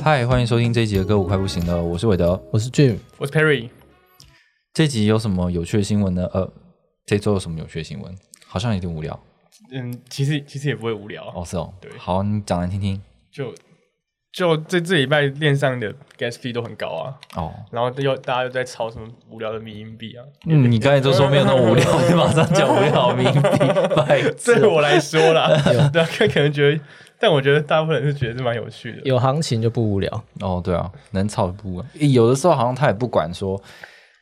嗨，欢迎收听这一集的歌舞快不行了，我是韦德。我是 Jim，我是 Perry，这集有什么有趣的新闻呢？呃，这周有什么有趣的新闻？好像有点无聊。嗯，其实其实也不会无聊，哦，是哦。对。好，你讲来听听。就就这这礼拜链上的 gas fee 都很高啊，哦，然后又大家又在炒什么无聊的迷因币啊，嗯，你刚才都说没有那么无聊，你马上讲无聊名币，拜对我来说啦，对啊，可能觉得，但我觉得大部分人是觉得是蛮有趣的，有行情就不无聊。哦，对啊，能炒不？有的时候好像他也不管说，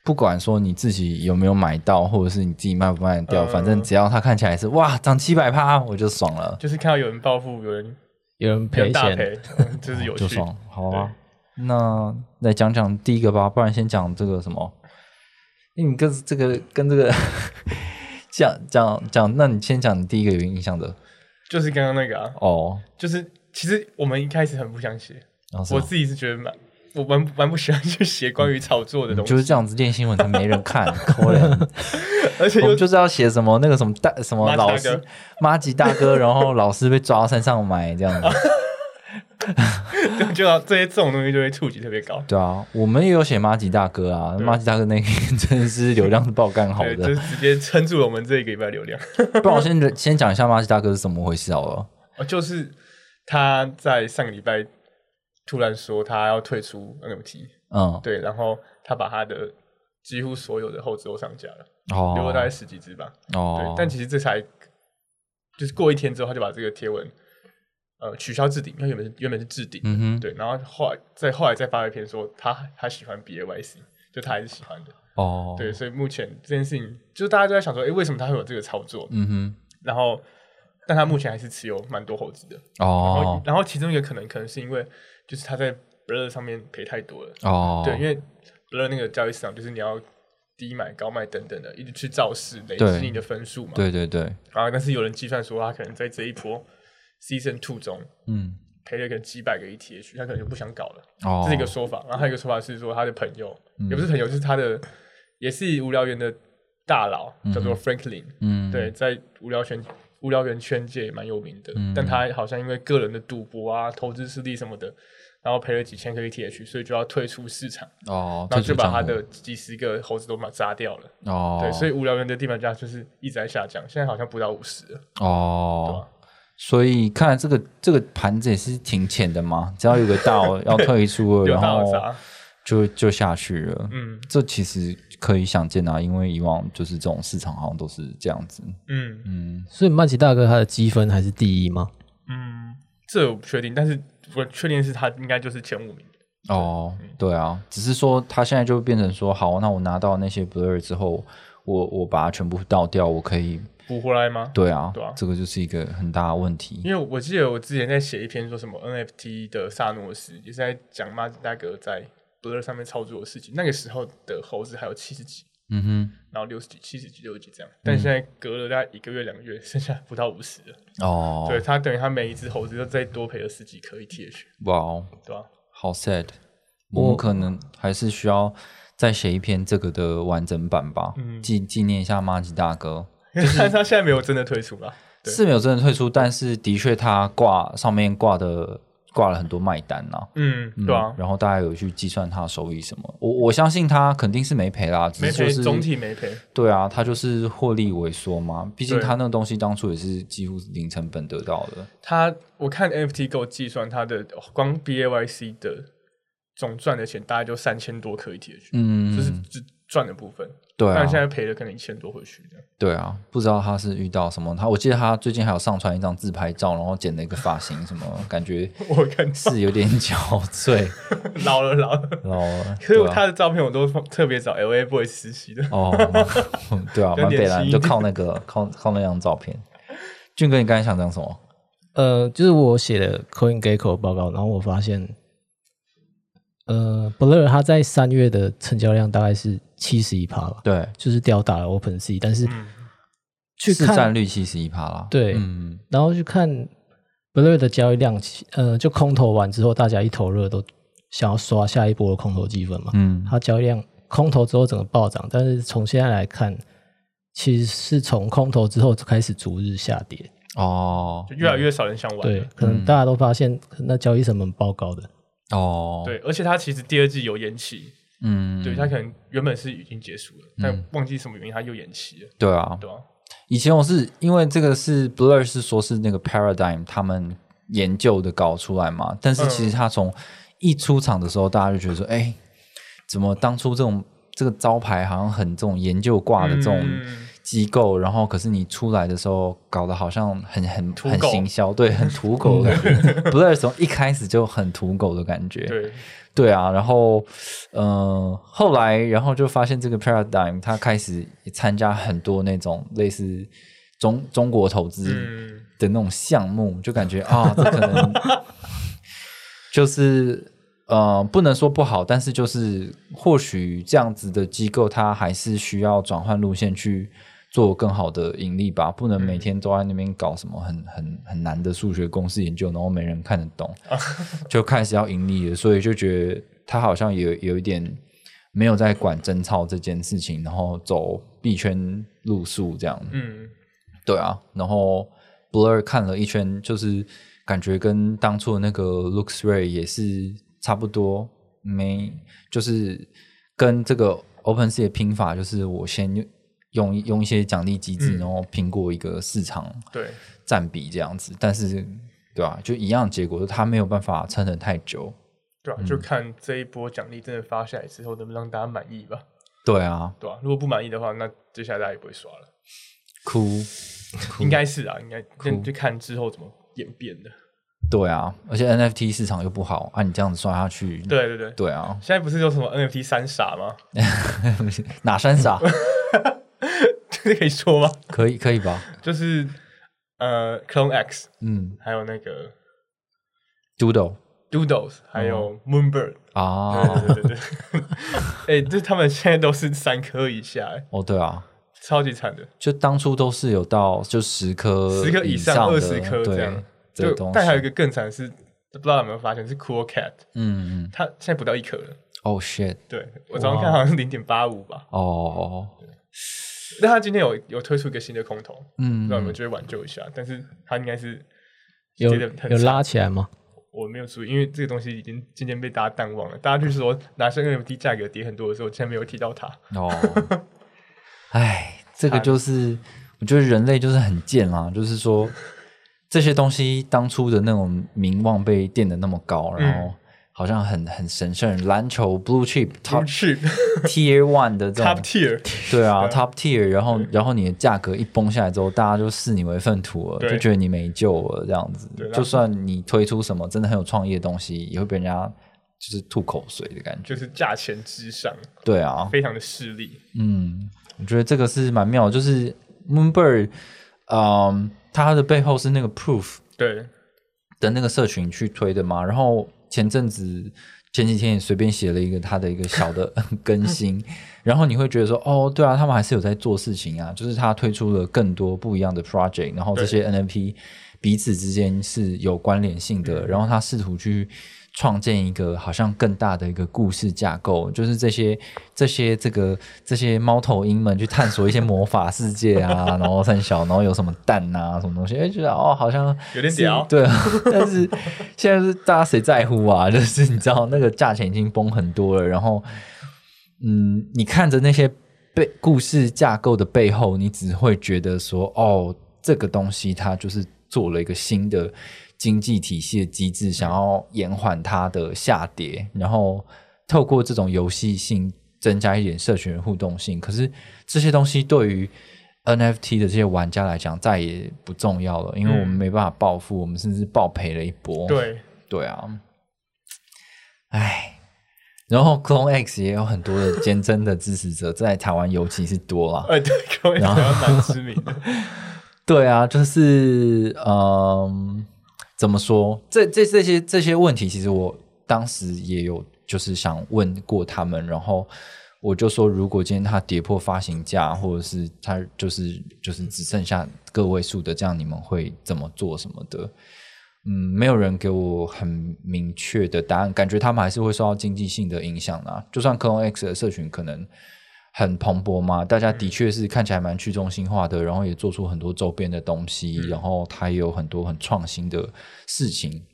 不管说你自己有没有买到，或者是你自己卖不卖得掉，嗯反正只要他看起来是哇涨七百趴，我就爽了，就是看到有人暴富，有人有人有赔大 赔，嗯这是有趣。就爽。好啊，那来讲讲第一个吧，不然先讲这个什么？因为你跟这个跟这个 讲讲讲，那你先讲你第一个有印象的就是刚刚那个啊，哦。就是其实我们一开始很不想写，我自己是觉得蛮。我蛮蛮不喜欢去写关于炒作的东西，就是这样子练新闻才没人看，可怜。而且又我们就是要写什么那个什么大什么马吉大老师哥马吉大哥，然后老师被抓到山上埋这样子。就就要这些这种东西就会触及特别高。对啊，我们也有写马吉大哥啊，对马吉大哥那个 真的是流量是爆干好，的就。是直接撑住了我们这一个礼拜流量。不然我先先讲一下马吉大哥是怎么回事好了。哦，就是他在上个礼拜突然说他要退出 NFT，嗯，对，然后他把他的几乎所有的后置都上架了，哦，留了大概十几只吧。对哦，，但其实这才就是过一天之后，他就把这个贴文呃取消置顶，他原本是原本是置顶，嗯哼，对，然后后来再后来再发了一篇说他他喜欢 BAYC，就他还是喜欢的，哦，对，，所以目前这件事情就是大家都在想说，哎，为什么他会有这个操作？嗯哼然后，但他目前还是持有蛮多猴子的。哦，然然后其中一个可能可能是因为就是他在 Blur 上面赔太多了，哦，对，因为 Blur 那个交易市场就是你要低买高卖等等的，一直去造势累积你的分数嘛。。对对对，然后但是有人计算说他可能在这一波 Season Two 中嗯，赔了个几百个 ETH，他可能就不想搞了，哦，这是一个说法。然后还有一个说法是说他的朋友、嗯。也不是朋友，就是他的也是无聊园的大佬，叫做 Franklin，、嗯，对，在无聊圈无聊园圈界蛮有名的，嗯。但他好像因为个人的赌博啊、投资失利什么的，然后赔了几千个 ETH，所以就要退出市场，哦，然后就把他的几十个猴子都把砸掉了。哦，对，所以无聊园的地板价就是一直在下降，现在好像不到五十了。哦，所以看来这个这个盘子也是挺浅的嘛，只要有个道 要退出了，然后就就下去了。嗯这其实可以想见啊，因为以往就是这种市场好像都是这样子。嗯嗯，所以曼奇大哥他的积分还是第一吗？嗯，这我不确定，但是我确定是他应该就是前五名。哦，对啊，只是说他现在就变成说，好，那我拿到那些 blur 之后，我我把它全部倒掉，我可以，补回来吗？对啊，对啊这个就是一个很大的问题。因为我记得我之前在写一篇说什么 NFT 的萨诺斯，也是在讲马吉大哥在 Blur 上面操作的事情。那个时候的猴子还有七十几，嗯哼，然后六十几、七十几、六十几这样，但现在隔了大概一个月、两个月，剩下不到五十了。哦，对，他等于他每一只猴子都再多赔了十几颗 ETH，哇哦，对啊？好 sad，我们可能还是需要再写一篇这个的完整版吧，嗯纪纪念一下马吉大哥。因为他他现在没有真的退出了。是没有真的退出，但是的确他挂上面挂的挂了很多卖单呐、嗯，嗯对啊，然后大家有去计算他的收益什么，我我相信他肯定是没赔啦，只没赔，是就是总体没赔。对啊，他就是获利萎缩嘛，毕竟对他那个东西当初也是几乎零成本得到的。他我看 NFT 给我计算他的光 BAYC 的总赚的钱大概就三千多颗 ETH，嗯，就是只赚的部分。对啊但，现在赔了可能一千多回去这样。对啊，不知道他是遇到什么。他我记得他最近还有上传一张自拍照，然后剪了一个发型，什么感觉 我看是有点 憔悴，老了老了，老了。可是他的照片我都特别找 LA Boy 实习的。哦，对啊，蛮北蓝，就靠那个靠靠那张照片。俊哥，你刚才想讲什么？呃，就是我写的 CoinGecko 报告，然后我发现呃，Blur 它在三月的成交量大概是七十一趴吧，对，就是吊打了 Open Sea，但是嗯去市占看，率七十一趴啦。对嗯，然后去看 Blur 的交易量，呃，就空投完之后，大家一头热都想要刷下一波的空投积分嘛，嗯，它交易量空投之后整个暴涨，但是从现在来看，其实是从空投之后就开始逐日下跌。哦就越来越少人想玩了。对，可能大家都发现那交易成本爆高的。哦，对，而且他其实第二季有延期，嗯，对，他可能原本是已经结束了，但忘记什么原因他又延期了，对啊，对啊？以前我是因为这个是 Blur 是说是那个 Paradigm 他们研究的搞出来嘛，但是其实他从一出场的时候，大家就觉得说，哎、怎么当初这种这个招牌好像很这种研究挂的这种嗯机构，然后可是你出来的时候搞得好像很很很 行销，对，很土狗的感觉。Blur 从一开始就很土狗的感觉，对，对啊，然后呃，后来然后就发现这个 Paradigm 它开始参加很多那种类似中中国投资嗯，的那种项目，就感觉啊，这可能 就是呃，不能说不好，但是就是或许这样子的机构，它还是需要转换路线去。做更好的盈利吧，不能每天都在那边搞什么很很很难的数学公式研究，然后没人看得懂，就开始要盈利了，所以就觉得他好像有有一点没有在管贞操这件事情，然后走币圈路数这样。嗯，对啊，然后 Blur 看了一圈，就是感觉跟当初的那个 LuxRay 也是差不多，没就是跟这个 OpenSea 的拼法，就是我先用用用一些奖励机制，嗯然后评估一个市场对，占比这样子，但是对吧、就一样结果，它没有办法撑得太久。对吧？就看这一波奖励真的发下来之后，能不能让大家满意吧，对啊，对啊？如果不满意的话，那接下来大家也不会刷了，哭，应该是啊，应该酷就就看之后怎么演变的。对啊，而且 NFT 市场又不好啊，你这样子刷下去，对对对，对啊，现在不是有什么 NFT 三傻吗？哪三傻 这可以说吗？可以可以吧？就是呃，Clone X，嗯。还有那个，Doodle。Doodles，还有 Moonbird，、啊，对对对对，哎、这他们现在都是三颗以下，哎。哦对啊，超级惨的，就当初都是有到就十颗十颗以上二十颗这对样。就但还有一个更惨的是，不知道有没有发现是 Cool Cat，嗯嗯，它现在不到一颗了。哦 shit，对我早上看好像是零点八五吧，哦，但他今天有有推出一个新的空投，不嗯知道有没有机会挽救一下？但是他应该是有有拉起来吗？我没有注意，因为这个东西已经渐渐被大家淡忘了。大家就是说，拿生 NFT 价格跌很多的时候，竟然没有提到它。哦，哎，这个就是我觉得人类就是很贱啊，就是说这些东西当初的那种名望被垫的那么高，然后好像很很神圣，篮球 blue chip top tier one 的这 top 种，tier，对啊 top tier，然后然后你的价格一崩下来之后，大家就视你为粪土了，就觉得你没救了这样子。就算你推出什么真的很有创意的东西，也会被人家就是吐口水的感觉。就是价钱之上，对啊，非常的势利。嗯，我觉得这个是蛮妙的，就是 Moonbird，嗯，它的背后是那个 Proof 对，的那个社群去推的嘛。然后前阵子前几天也随便写了一个他的一个小的 更新，然后你会觉得说，哦，对啊，他们还是有在做事情啊，就是他推出了更多不一样的 project，然后这些 NFP 彼此之间是有关联性的，然后他试图去。创建一个好像更大的一个故事架构，就是这些这些这个这些猫头鹰们去探索一些魔法世界啊，然后三小，然后有什么蛋啊什么东西，哎，觉得哦好像有点屌对啊。但是现在是大家谁在乎啊？就是你知道那个价钱已经崩很多了，然后嗯，你看着那些背故事架构的背后，你只会觉得说哦，这个东西它就是做了一个新的。经济体系的机制，想要延缓它的下跌，然后透过这种游戏性增加一点社群互动性。可是这些东西对于 NFT 的这些玩家来讲再也不重要了，因为我们没办法暴富，我们甚至暴赔了一波。对，对啊，唉，然后 Clone X 也有很多的坚贞的支持者，在台湾尤其是多啦。呃，对，各位台湾蛮知名的。对啊，就是嗯，怎么说？这这这些这些问题，其实我当时也有就是想问过他们，然后我就说，如果今天它跌破发行价，或者是它就是就是只剩下个位数的，这样你们会怎么做什么的？嗯，没有人给我很明确的答案，感觉他们还是会受到经济性的影响啊。就算 Clone X 的社群可能很蓬勃嘛，大家的确是看起来蛮去中心化的，然后也做出很多周边的东西，然后它也有很多很创新的事情。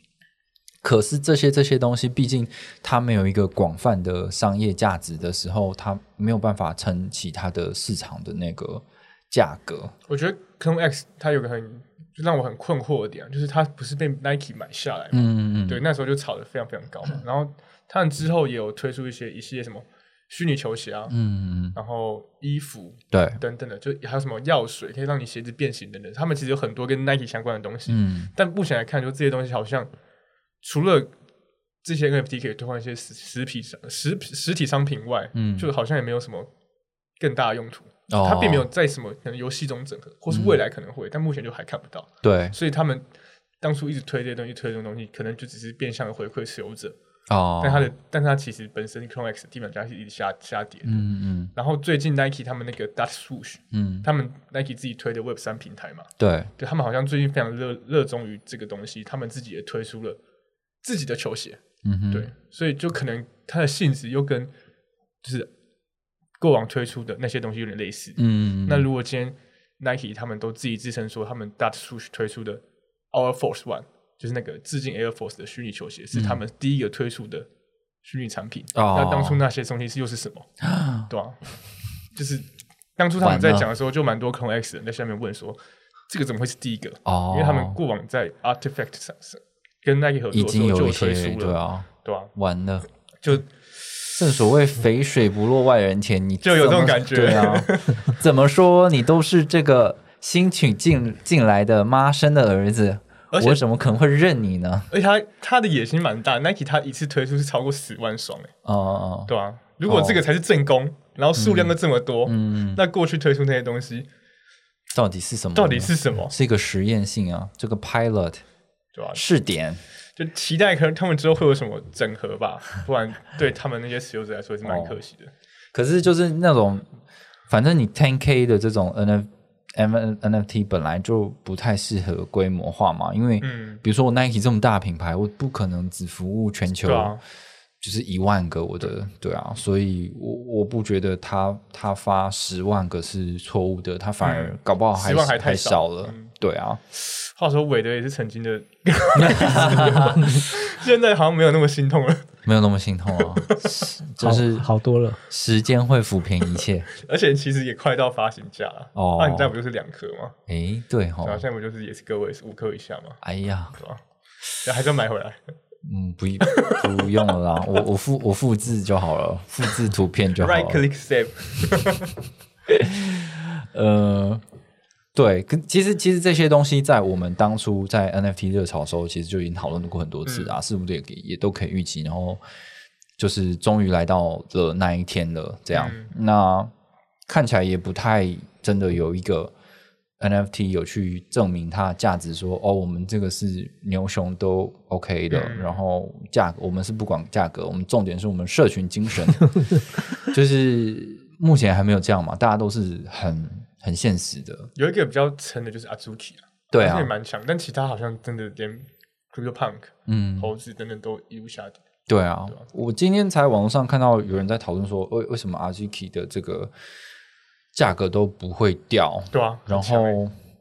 可是这些这些东西，毕竟它没有一个广泛的商业价值的时候，它没有办法撑起它的市场的那个价格。我觉得 Clone X 它有个很就让我很困惑的点啊，就是它不是被 Nike 买下来嘛？嗯嗯对，那时候就炒得非常非常高嘛。然后他们之后也有推出一些一系列什么虚拟球鞋啊，嗯嗯，然后衣服对，等等的，就还有什么药水可以让你鞋子变形等等。他们其实有很多跟 Nike 相关的东西，嗯但目前来看，就这些东西好像除了这些 NFT 可以兑换一些实实体商实实体商品外，嗯就好像也没有什么更大的用途。哦它并没有在什么可能游戏中整合，或是未来可能会，但目前就还看不到。对所以他们当初一直推这些东西，推这种东西，可能就只是变相的回馈持有者。哦，但它的，但它其实本身 Clone X 地板价是一直下下跌的。嗯嗯然后最近 Nike 他们那个 Dot Swoosh，嗯，他们 Nike 自己推的 Web 三平台嘛，对，对他们好像最近非常热热衷于这个东西，他们自己也推出了自己的球鞋。嗯哼，对，所以就可能它的性质又跟就是过往推出的那些东西有点类似。嗯，那如果今天 Nike 他们都自己自称说他们 Dot Swoosh 推出的 Our Force One，就是那个致敬 Air Force 的虚拟球鞋，是他们第一个推出的虚拟产品。哦那当初那些东西是又是什么？对吧、就是当初他们在讲的时候，就蛮多 Clone X 人在下面问说，这个怎么会是第一个？哦，因为他们过往在 Artifact 上是跟 Nike 合作已的时候就经有一推出了，些对啊，对啊、完了。就正所谓肥水不落外人田，你就有这种感觉对啊，怎么说你都是这个新娶进进来的妈生的儿子，我怎么可能会认你呢？而且他他的野心蛮大，Nike 他一次推出是超过十万双、欸，哦哦，对啊，如果这个才是正宫，然后数量又这么多，嗯，那过去推出那些东西到底是什么？到底是什么？是一个实验性啊，这个 pilot 对吧、试点，就期待可能他们之后会有什么整合吧，不然对他们那些持有者来说也是蛮可惜的。可是就是那种，反正你 ten k 的这种 N F N NFT 本来就不太适合规模化嘛，因为嗯。比如说我 Nike 这么大品牌，我不可能只服务全球就是一万个我的对啊，所以我我不觉得他他发十万个是错误的，他反而嗯。搞不好还10万还太太少少了，嗯。对啊，话说韦德也是曾经的，现在好像没有那么心痛了，没有那么心痛啊，就是好好多了。时间会抚平一切。而且其实也快到发行价了。哦那你这样不就是两颗吗？诶，对哈，现在不就是也是个位数五颗以下吗？哎呀，对吧？然后还是要买回来。嗯，不不用了啦，我我复我复制就好了，复制图片就好了 Right。click save。呃，对，可其实其实这些东西在我们当初在 NFT 热潮的时候，其实就已经讨论过很多次啊，是不是也也都可以预期？然后就是终于来到了那一天了，这样，那看起来也不太真的有一个 NFT 有去证明它的价值说哦，我们这个是牛熊都 OK 的，嗯。然后价格我们是不管价格，我们重点是我们社群精神，就是目前还没有这样嘛，大家都是很很现实的，有一个比较撑的就是 Azuki 啊，对啊。也，蛮强，但其他好像真的连 Crypto Punk、嗯，猴子等等都一路下跌。对啊，我今天才网络上看到有人在讨论说，为为什么 Azuki 的这个价格都不会掉，对啊，然后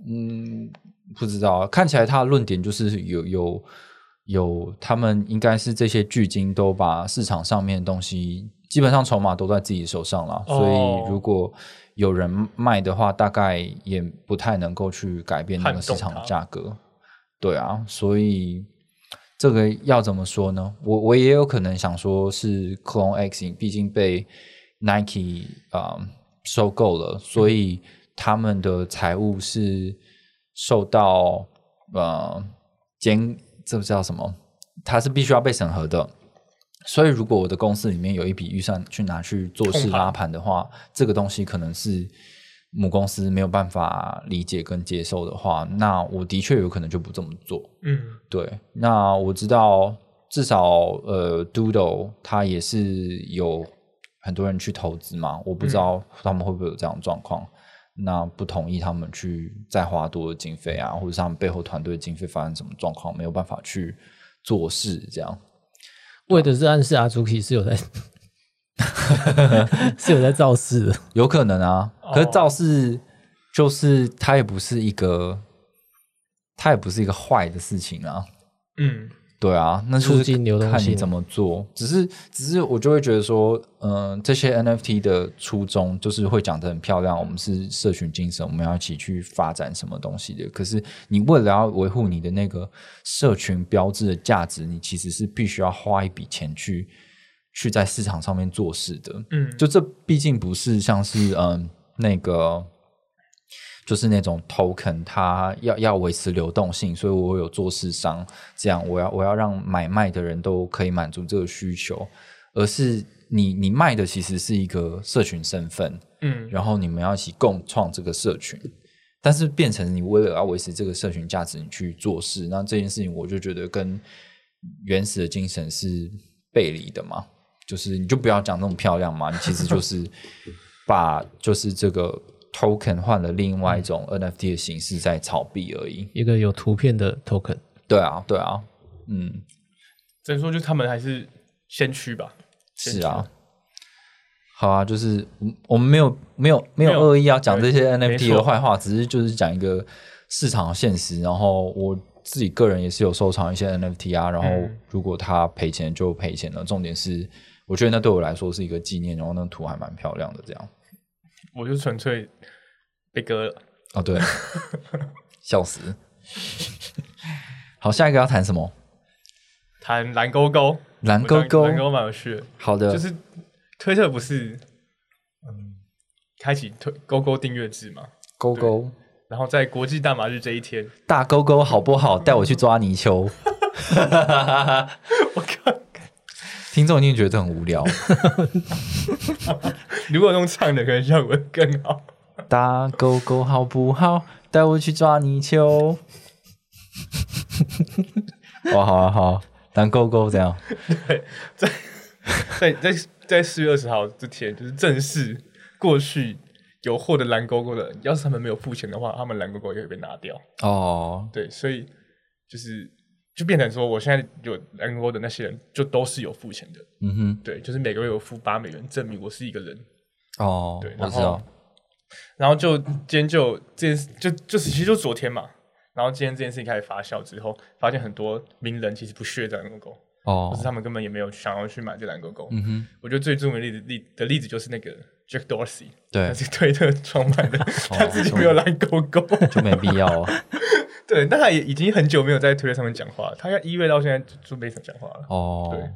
嗯，不知道，看起来他的论点就是有有有，他们应该是这些巨鲸都把市场上面的东西基本上筹码都在自己手上了，哦所以如果有人卖的话，大概也不太能够去改变那个市场的价格。对啊，所以这个要怎么说呢？我我也有可能想说是 Clone X，毕竟被 Nike 啊、收购了，所以他们的财务是受到呃监，这个叫什么？它是必须要被审核的。所以，如果我的公司里面有一笔预算去拿去做事拉盘的话，这个东西可能是母公司没有办法理解跟接受的话，那我的确有可能就不这么做。嗯，对，那我知道至少呃，Doodle 它也是有很多人去投资嘛，我不知道他们会不会有这样的状况。那不同意他们去再花多的经费啊，或者是他们背后团队经费发生什么状况，没有办法去做事，这样为的是暗示阿朱 k 是有在 是有在造势的。有可能啊。可是造势就是它也不是一个，它也不是一个坏的事情啊。嗯，对啊，那就促是进流动性看你怎么做。只是，只是我就会觉得说，嗯、这些 NFT 的初衷就是会讲得很漂亮，我们是社群精神，我们要一起去发展什么东西的。可是，你为了要维护你的那个社群标志的价值，你其实是必须要花一笔钱去去在市场上面做事的。嗯就这毕竟不是像是嗯那个。就是那种 token，它要要维持流动性，所以我有做市商，这样我要我要让买卖的人都可以满足这个需求，而是你你卖的其实是一个社群身份，嗯，然后你们要一起共创这个社群，但是变成你为了要维持这个社群价值，你去做事，那这件事情我就觉得跟原始的精神是背离的嘛，就是你就不要讲那么漂亮嘛，你其实就是 把就是这个 token 换了另外一种 NFT 的形式在炒币而已。一个有图片的 token，对啊，对啊，嗯，只能说就是他们还是先驱吧。先驱是啊。好啊，就是我我们没有没有没有恶意要讲这些 NFT 的坏话，只是就是讲一个市场的现实。然后我自己个人也是有收藏一些 NFT 啊，然后嗯如果他赔钱就赔钱了。重点是，我觉得那对我来说是一个纪念，然后那个图还蛮漂亮的，这样。我就纯粹被割了。哦，对，笑死。好，下一个要谈什么？谈蓝勾勾，蓝勾勾蓝勾勾蛮有趣的，好的，就是推特不是嗯开启推勾勾订阅制嘛，勾勾然后在国际大麻日这一天，大勾勾好不好？带我去抓泥鳅。我靠，听众一定觉得这很无聊。如果用唱的，可能效果更好。打狗狗好不好？带我去抓泥鳅。哇，好啊，好啊，蓝勾勾这样。对在在在在四月二十号之前，就是正式过去有获得蓝勾勾的人，要是他们没有付钱的话，他们蓝勾勾也会被拿掉。哦，对，所以就是就变成说，我现在有蓝勾勾的那些人，就都是有付钱的。嗯哼，对，就是每个月有付八美元，证明我是一个人。哦对，然后。然后就今天就这件事，就就是其实就昨天嘛。然后今天这件事情开始发酵之后，发现很多名人其实不屑这蓝勾勾，或是哦，他们根本也没有想要去买这蓝勾勾。嗯哼，我觉得最著名的例子例的例子就是那个 Jack Dorsey，对他是推特创办的，他自己没有蓝勾勾。就没必要啊。对，但他也已经很久没有在推特上面讲话了，他要一月到现在就就没怎么讲话了。哦对，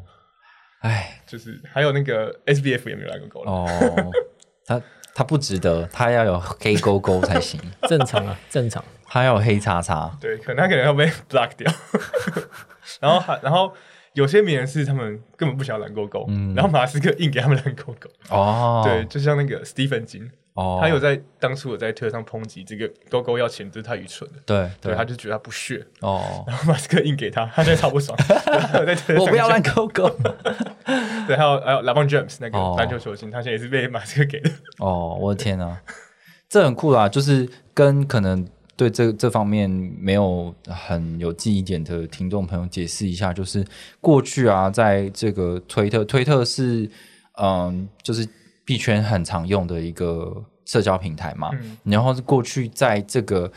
哎，就是还有那个 SBF 也没有来过勾了。哦，他他不值得，他要有黑勾勾才行，正常啊，正常。他要有黑叉叉。对，可能他可能要被 block 掉。然后还然后有些名人是他们根本不想要蓝勾勾，然后马斯克硬给他们蓝勾勾。哦，对，，就像那个 Stephen 金，哦，他有在当初有在推特上抨击这个勾勾要钱，这是太愚蠢了。对对，他就觉得他不屑，哦，然后马斯克硬给他，他现在超不爽。我不要讲蓝勾勾。对，还有还有 LeBron James 那个哦篮球球星，他现在也是被马斯克给的。哦，我的天啊，这很酷啦！就是跟可能对这这方面没有很有记忆点的听众朋友解释一下，就是过去啊，在这个推特，推特是嗯，就是币圈很常用的一个社交平台嘛。嗯然后是过去在这个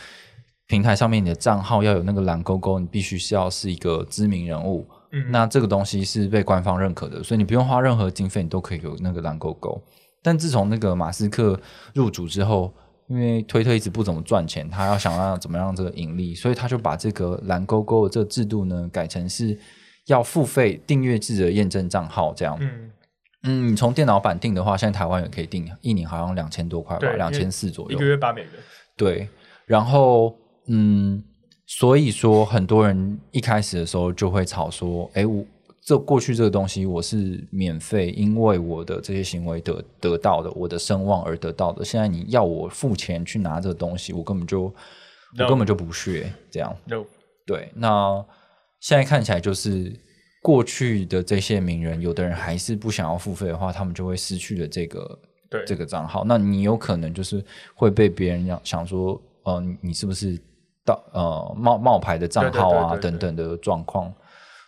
平台上面，你的账号要有那个蓝勾勾，你必须是要是一个知名人物。嗯那这个东西是被官方认可的，所以你不用花任何经费，你都可以有那个蓝勾勾。但自从那个马斯克入主之后，因为推特一直不怎么赚钱，他要想要怎么样这个盈利，所以他就把这个蓝勾勾的这个制度呢改成是要付费订阅制的验证账号，这样。嗯，嗯，你从电脑版订的话，现在台湾也可以订，一年好像两千多块吧，两千四左右一个。月八美元。对，然后嗯，所以说很多人一开始的时候就会吵说，哎，我这过去这个东西我是免费，因为我的这些行为得得到的，我的声望而得到的。现在你要我付钱去拿这个东西，我根本就我根本就不屑这样。No，对，那现在看起来就是过去的这些名人，有的人还是不想要付费的话，他们就会失去了这个对这个账号。那你有可能就是会被别人想想说，呃，你你是不是到呃冒冒牌的账号啊等等的状况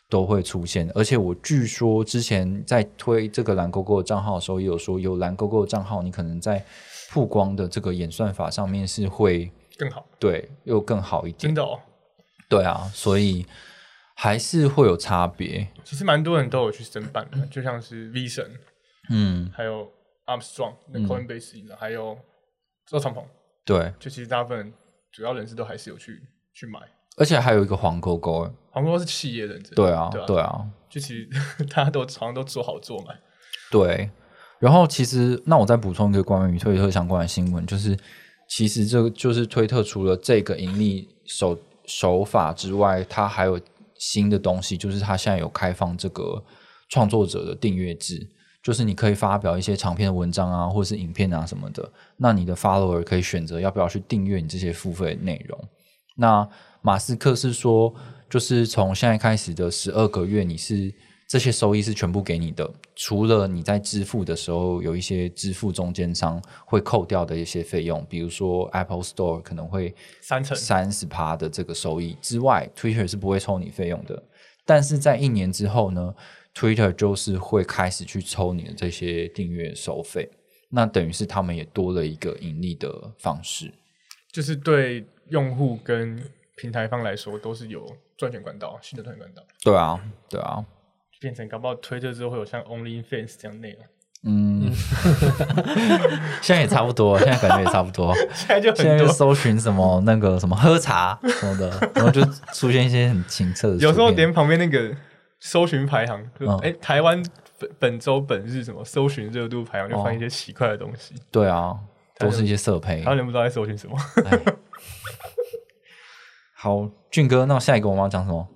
都会出现。而且我据说之前在推这个蓝勾勾的账号的时候，也有说有蓝勾勾的账号，你可能在曝光的这个演算法上面是会更好，对又更好一点。真的哦。对啊，所以还是会有差别。其实蛮多人都有去申办的，就像是 V 神，嗯，还有 Armstrong，那 Coinbase 的，还有周长鹏，对，就其实大部分主要人士都还是有去去买。而且还有一个黄勾勾，黄哥是企业认证，对啊，对啊，就其实 大家都好像都做好做嘛，对。然后其实，那我再补充一个关于推特相关的新闻，就是其实这个就是推特除了这个盈利手手法之外，它还有新的东西，就是它现在有开放这个创作者的订阅制，就是你可以发表一些长篇的文章啊，或是影片啊什么的，那你的 follower 可以选择要不要去订阅你这些付费内容。那马斯克是说，就是从现在开始的十二个月，你是这些收益是全部给你的，除了你在支付的时候有一些支付中间商会扣掉的一些费用，比如说 Apple Store 可能会三成三十趴的这个收益之外，Twitter 是不会抽你费用的。但是在一年之后呢，Twitter 就是会开始去抽你的这些订阅收费，那等于是他们也多了一个盈利的方式。就是对用户跟平台方来说都是有赚钱管道，新的赚钱管道，对啊，对啊，变成搞不好推特之后会有像 OnlyFans 这样内容，嗯，现在也差不多，现在感觉也差不多。现在就现在就，搜寻什么那个什么喝茶 什么的，然后就出现一些很清澈的。有时候连旁边那个搜寻排行，哎、台湾本本周本日什么搜寻热度排行，就发现一些奇怪的东西，对啊，都是一些色配台。湾人不知道在搜寻什么。哎好，俊哥，那我下一个我们要讲什么？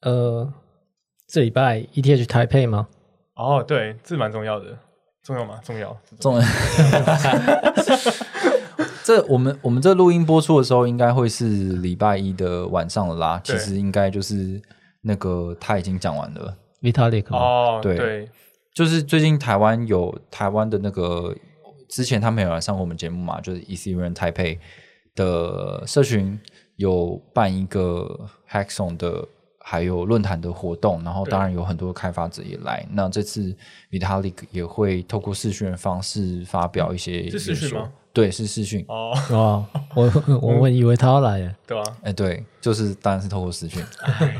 呃，这礼拜 ETH 台配吗？哦，对，这蛮重要的，重要吗？重要，重要。这我们我们这录音播出的时候，应该会是礼拜一的晚上了啦。其对实应该就是那个他已经讲完了。Vitalik 吗？哦，对对，就是最近台湾有台湾的那个，之前他们有来上过我们节目嘛，就是 Ethereum 台配的社群有办一个 Hackathon 的，还有论坛的活动，然后对当然有很多开发者也来。那这次 Vitalik 也会透过视讯的方式发表一些是视讯演说吗？对，是视讯。哦，哇，我我们以为他要来耶，对吧？哎，对，就是当然是透过视讯，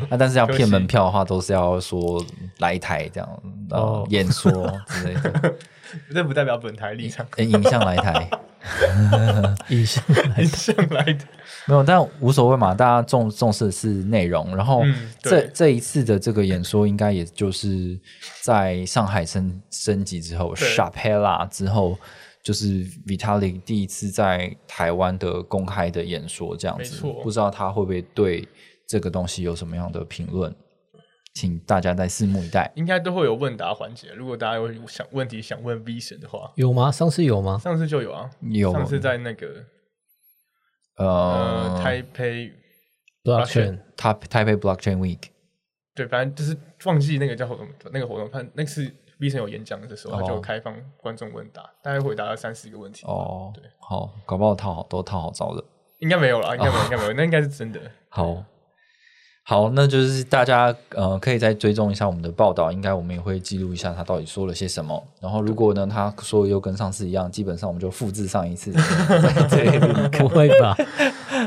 那 但是要骗门票的话，都是要说来台这样，然后哦演说之类的。这不代表本台立场，诶影像来台。影像来 影像来台，没有，但无所谓嘛，大家重重视的是内容。然后嗯这、对。这一次的这个演说，应该也就是在上海升升级之后对，Shapella 之后，就是 Vitalik 第一次在台湾的公开的演说，这样子。没错。不知道他会不会对这个东西有什么样的评论，请大家再拭目以待。应该都会有问答环节。如果大家有想问题想问 V 神的话，有吗？上次有吗？上次就有啊，有上次在那个呃呃台北，Blockchain 他台北 Blockchain Week 对，反正就是忘记那个叫活动，那个活动，他那次 V 神有演讲的时候，他哦就开放观众问答，大概回答了三四个问题。哦，对，好，搞不好套好都套好招了。应该没有了，应该没有，应该没有，那应该是真的。好，好，那就是大家呃可以再追踪一下我们的报道，应该我们也会记录一下他到底说了些什么。然后如果呢他说的又跟上次一样，基本上我们就复制上一次在 这里不会吧？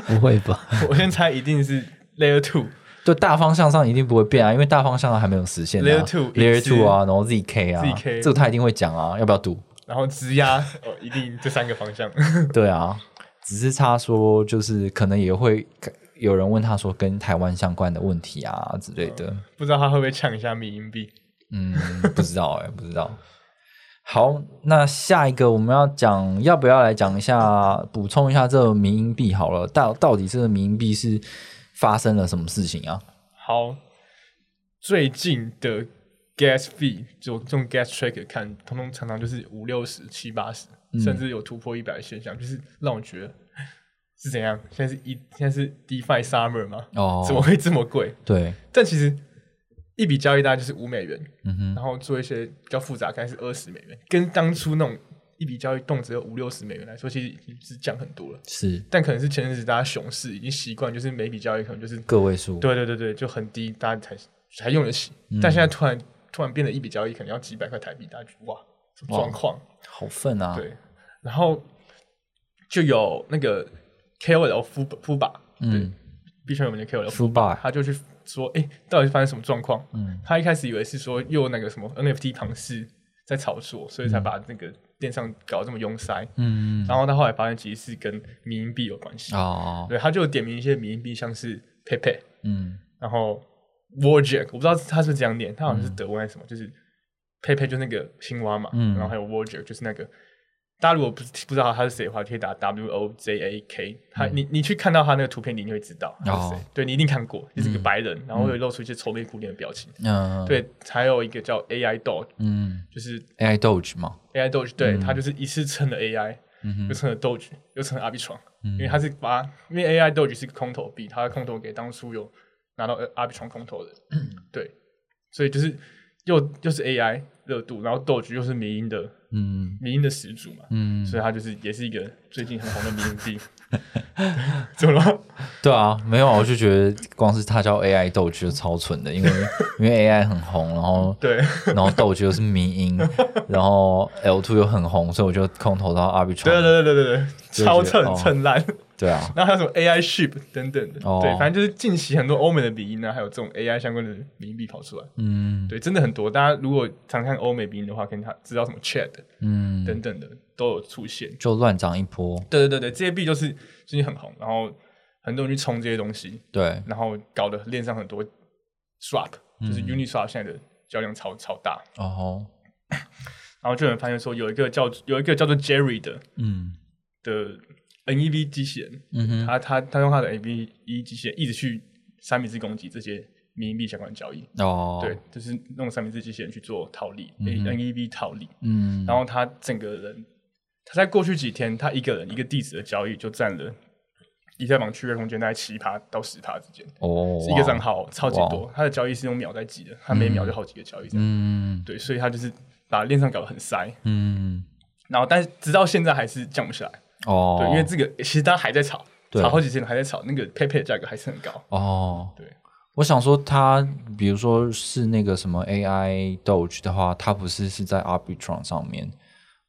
不会吧？我先猜一定是 Layer Two，就大方向上一定不会变啊，因为大方向上还没有实现、啊。Layer two Layer Two 啊，然后 ZK 啊 ZK 这个他一定会讲啊，要不要赌？然后直压哦，一定这三个方向。对啊，只是他说就是可能也会有人问他说跟台湾相关的问题啊之类的。不知道他会不会抢一下米银币？嗯，不知道哎、不知道。好，那下一个我们要讲，要不要来讲一下，补充一下这个民营币好了？到到底这个民营币是发生了什么事情啊？好，最近的 gas fee 就用 gas tracker 看，通通常常就是五六十、七八十，嗯甚至有突破一百的现象，就是让我觉得是怎样？现在是一现在是 DeFi Summer 吗？哦怎么会这么贵？对，但其实一笔交易大概就是五美元，嗯哼，然后做一些比较复杂，大概是二十美元，跟当初那种一笔交易动辄有五六十美元来说，其实已经是降很多了。是但可能是前阵子大家熊市已经习惯，就是每笔交易可能就是个位数，对对对对，就很低，大家才才用得起。嗯但现在突然突然变得一笔交易可能要几百块台币，大家觉得哇，什么状况？好愤啊！对，然后就有那个 KOL 夫夫吧，对嗯，币圈有名的 KOL 夫吧他就去说，哎、到底是发生什么状况？嗯他一开始以为是说又那个什么 NFT 庞氏在炒作，所以才把那个电商搞得这么拥塞。嗯，然后他后来发现其实是跟民营币有关系。哦，对，他就点名一些民营币，像是 Pepe，嗯然后 Wojak，我不知道他是不是这样念，他好像是德文还是什么，就是 Pepe 就是那个青蛙嘛，嗯然后还有 Wojak 就是那个。大家如果不不知道他是谁的话，可以打 W O J A K。他你你去看到他那个图片，你一定会知道他是谁。对你一定看过，就是个白人，然后会露出一些愁眉苦脸的表情。嗯，，对，还有一个叫 AI Dog，嗯。就是，AI Doge 嘛，AI Doge，对，他就是一次称了 AI，嗯又称了 Doge，又称了 Arbitron，嗯。因为他是把，因为 AI Doge 是个空投币，他的空投给当初有拿到 Arbitron 空投的，对，所以就是又又是 AI 热度，然后 Doge 又是民营的嗯民音的始祖嘛，嗯，所以他就是也是一个最近很红的民营币。怎么了？对啊，没有啊，我就觉得光是他叫 AI Doge 就超蠢的，因为 因为 AI 很红，然后对，然后 Doge 又是迷音，然后 L two 又很红，所以我就空投到 Arbitron，对对对对对对，超蹭就觉得哦蹭烂。对啊，然后还有什么 AI ship 等等的，哦。对，反正就是近期很多欧美的鼻音呢，还有这种 AI 相关的民币跑出来，嗯。对，真的很多。大家如果常看欧美鼻音的话，可能他知道什么 Chat 嗯，等等的都有出现。就乱涨一波，对对对对，这些币就是最近很红，然后很多人去冲这些东西，对，然后搞得链上很多 swap，就是 Uniswap 现在的交易量超超大，哦，然后就有人发现说有一个叫有一个叫做 Jerry 的嗯。的 NEV 机器人，嗯哼，他他他用他的 NEV 机器人一直去三明治攻击这些民营币相关的交易，哦，对，，就是用三明治机器人去做套利、嗯 n e v 套利，嗯，然后他整个人，他在过去几天，他一个人一个地址的交易就占了以太坊区块空间大概七趴到十趴之间，哦，是一个账号超级多，他的交易是用秒在计的，他每秒就好几个交易这样，嗯。对，所以他就是把链上搞得很塞，嗯，然后但是直到现在还是降不下来，哦，对，因为这个其实大家还在炒，对炒好几天还在炒，那个 Pepe 的价格还是很高，哦，对。我想说，它比如说是那个什么 AI Doge 的话，它不是是在 Arbitron 上面，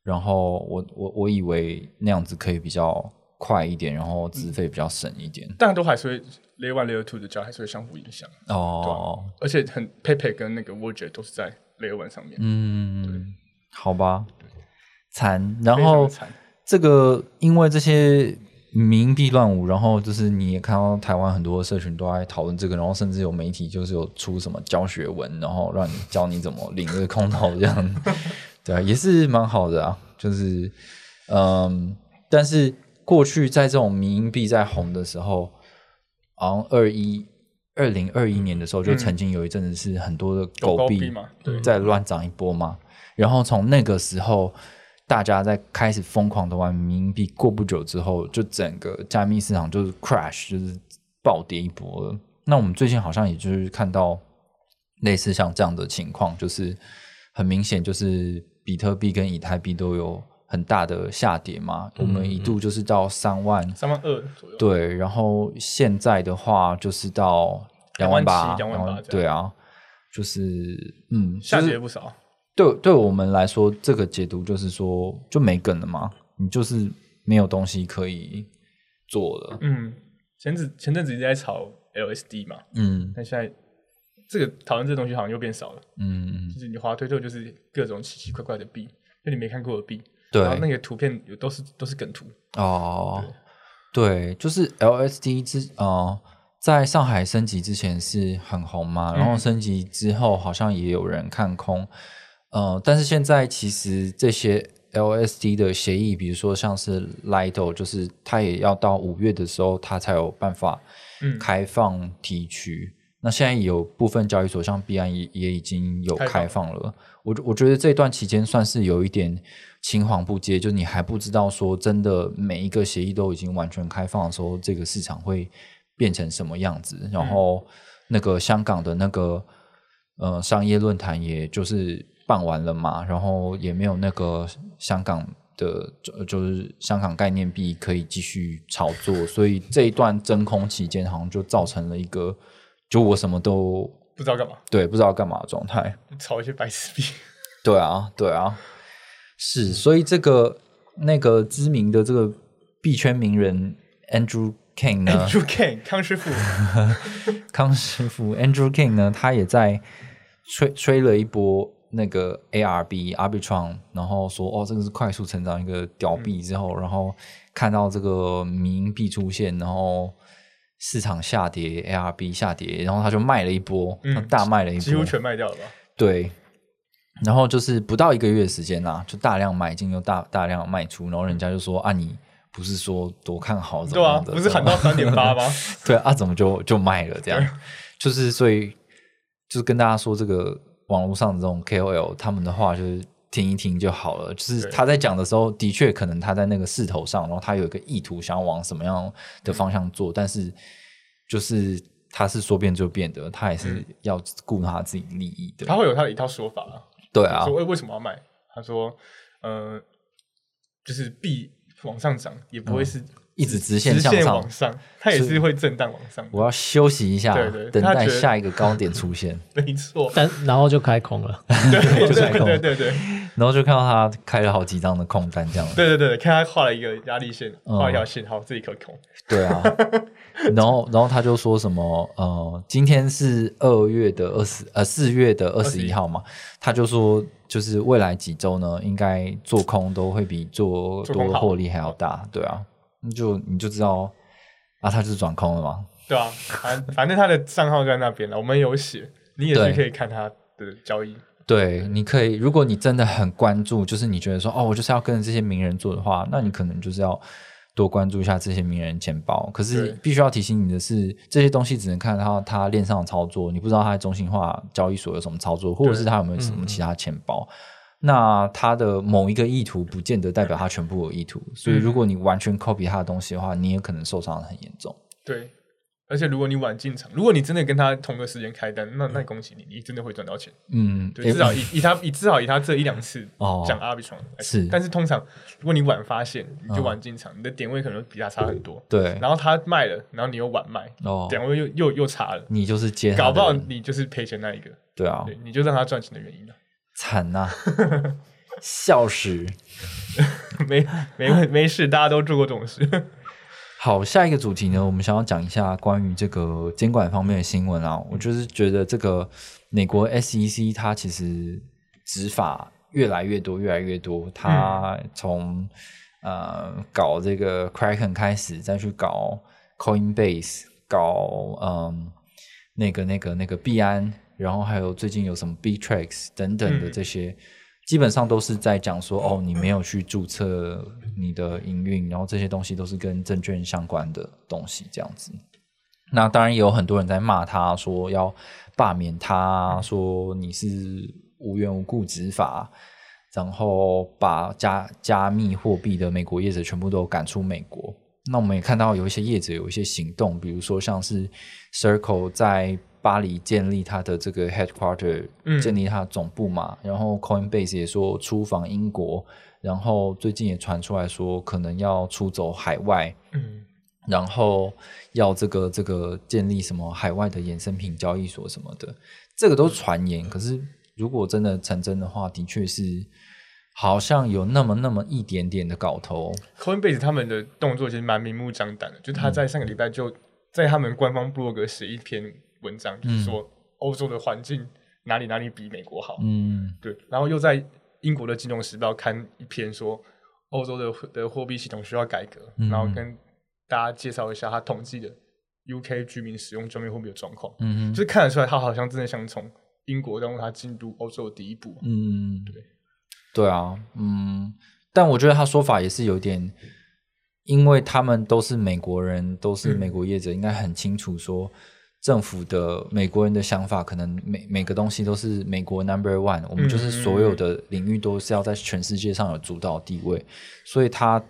然后我我我以为那样子可以比较快一点，然后资费比较省一点。但都还是会 Layer One、Layer Two 的交易还是会相互影响。哦，而且很 Pepe 跟那个 Wojak 都是在 Layer One 上面，嗯，好吧，惨。然非常后。这个因为这些民币乱舞，然后就是你也看到台湾很多社群都在讨论这个，然后甚至有媒体就是有出什么教学文，然后让你教你怎么领这个空投这样，对啊，也是蛮好的啊。就是嗯，但是过去在这种民营币在红的时候，好像二一二零二一年的时候，就曾经有一阵子是很多的狗币币嘛，对，再乱涨一波嘛。然后从那个时候，大家在开始疯狂的玩民币，过不久之后，就整个加密市场就是 crash，就是暴跌一波了。那我们最近好像也就是看到类似像这样的情况，就是很明显就是比特币跟以太币都有很大的下跌嘛。我们一度就是到三万，三万二左右。对，然后现在的话就是到两万八，七两万八对啊，就是嗯，下就是跌不少。对对我们来说，这个解读就是说就没梗了嘛，你就是没有东西可以做了。嗯，前子前阵子一直在炒 LSD 嘛，嗯但现在这个讨论这个东西好像又变少了。嗯，就是你滑推特就是各种奇奇怪怪的币，就你没看过的币，对然后那个图片有都是都是梗图。哦，对，就是 LSD 之呃，在上海升级之前是很红嘛，然后嗯升级之后好像也有人看空，呃，但是现在其实这些 LSD 的协议，比如说像是 Lido，就是它也要到五月的时候，它才有办法嗯开放提取。那现在有部分交易所，像币安也也已经有开放开放了。我我觉得这段期间算是有一点青黄不接，就你还不知道说真的每一个协议都已经完全开放的时候，这个市场会变成什么样子。然后那个香港的那个呃商业论坛也就是办完了嘛，然后也没有那个香港的就就是香港概念币可以继续炒作，所以这一段真空期间好像就造成了一个就我什么都不知道干嘛，对不知道干嘛的状态。炒一些白痴币。对啊，对啊，是，所以这个那个知名的这个币圈名人 Andrew King 呢 Andrew King 康师傅，康师傅 Andrew King 呢，他也在吹吹了一波那个 ARB Arbitron，然后说哦，这个是快速成长一个屌币之后，然后看到这个民币出现，然后市场下跌，ARB 下跌，然后他就卖了一波，嗯大卖了一波，几乎全卖掉了吧？对，然后就是不到一个月的时间呐、就大量买进又大大量卖出，然后人家就说啊，你不是说多看好怎么样的？不是喊到三点八吗？对啊，怎么就就卖了这样？就是所以就是跟大家说，这个网络上的这种 KOL 他们的话就是。听一听就好了。就是他在讲的时候，的确可能他在那个势头上，然后他有一个意图，想要往什么样的方向做，但是就是他是说变就变的，他也是要顾他自己利益的。他会有他的一套说法啊。对啊说，为为什么要卖？他说，呃，就是币往上涨也不会是嗯一直直线向上。往上，它也是会震荡往上。我要休息一下，对对等待下一个高点出现，没错，但然后就开空了，对 就在空对对对对。然后就看到他开了好几张的空单，这样。对对对，看他画了一个压力线，嗯。画一条线，好，这里可空。对啊，然后然后他就说什么呃，今天是二月的二十呃四月的二十一号嘛，他就说就是未来几周呢，应该做空都会比做多获利还要大，对啊，你就你就知道啊，他就是转空了嘛，对啊，反反正他的账号在那边了，我们有写，你也是可以看他的交易。对，你可以，如果你真的很关注，就是你觉得说，哦，我就是要跟着这些名人做的话，那你可能就是要多关注一下这些名人钱包。可是对必须要提醒你的是，这些东西只能看到他链上的操作，你不知道他在中心化交易所有什么操作，或者是他有没有什么其他钱包。那他的某一个意图，不见得代表他全部的意图。所以，如果你完全 copy 他的东西的话，你也可能受伤的很严重。对，而且如果你晚进场，如果你真的跟他同个时间开单，那那恭喜你，你真的会赚到钱。嗯，对，至少 以以他以至少以他这一两次哦讲 arbitron 来是但是通常如果你晚发现，你就嗯晚进场，你的点位可能比他差很多。对，然后他卖了，然后你又晚卖，哦，点位又又又差了，你就是接搞不好你就是赔钱那一个，对啊，对，你就让他赚钱的原因了。惨呐、笑死。没没问没事，大家都做过这种事。好，下一个主题呢，我们想要讲一下关于这个监管方面的新闻啊。我就是觉得这个美国 SEC 它其实执法越来越多，越来越多。它从、呃搞这个 Kraken 开始，再去搞 Coinbase，搞嗯那个那个那个币安，然后还有最近有什么 Bittrex 等等的嗯这些。基本上都是在讲说，哦，你没有去注册你的营运，然后这些东西都是跟证券相关的东西，这样子。那当然也有很多人在骂他，说要罢免他，说你是无缘无故执法，然后把加加密货币的美国业者全部都赶出美国。那我们也看到有一些业者有一些行动，比如说像是 Circle 在巴黎建立它的这个 headquarter，、嗯建立它的总部嘛，然后 Coinbase 也说出访英国，然后最近也传出来说可能要出走海外，嗯，然后要这个这个建立什么海外的衍生品交易所什么的，这个都是传言。可是如果真的成真的话，的确是好像有那么那么一点点的搞头。Coinbase 他们的动作其实蛮明目张胆的，就是他在上个礼拜就在他们官方部落格写一篇文章，就是说欧洲的环境哪里哪里比美国好，嗯。对，然后又在英国的《金融时报》刊一篇说欧洲的的货币系统需要改革，嗯。然后跟大家介绍一下他统计的 UK 居民使用加密货币的状况，嗯就是看得出来他好像真的想从英国让他进入欧洲的第一步，嗯，对。对啊，嗯，但我觉得他说法也是有点，因为他们都是美国人，都是美国业者，应该很清楚说。政府的美国人的想法，可能每每个东西都是美国 number one，我们就是所有的领域都是要在全世界上有主导地位，所以他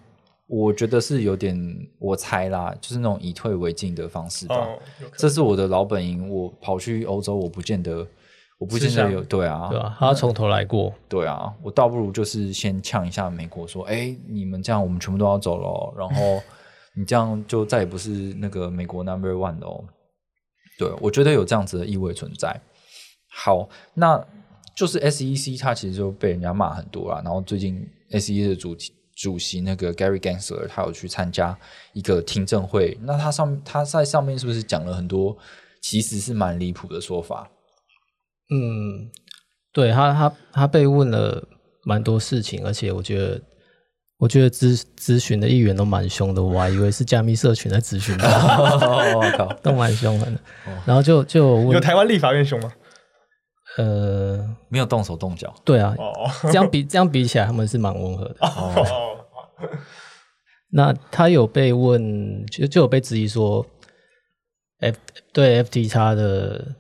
我觉得是有点，我猜啦，就是那种以退为进的方式吧。这是我的老本营，我跑去欧洲，我不见得，我不见得有对啊，对啊？他要从头来过，对啊，我倒不如就是先呛一下美国，说，哎，你们这样我们全部都要走了哦，然后你这样就再也不是那个美国 number one 的哦。对，我觉得有这样子的意味存在。好，那就是 SEC 它其实就被人家骂很多啦，然后最近 SEC 的主主席那个 Gary Gensler 他有去参加一个听证会，那他上他在上面是不是讲了很多其实是蛮离谱的说法？嗯，对他他他被问了蛮多事情，而且我觉得。我觉得咨咨询的议员都蛮凶的，我还以为是加密社群在咨询他，我靠，都蛮凶的。然后就就有台湾立法院凶吗？呃，没有动手动脚。对啊，哦 这样比这样比起来，他们是蛮温和的。哦，那他有被问，就就有被质疑说，F 对 FT 的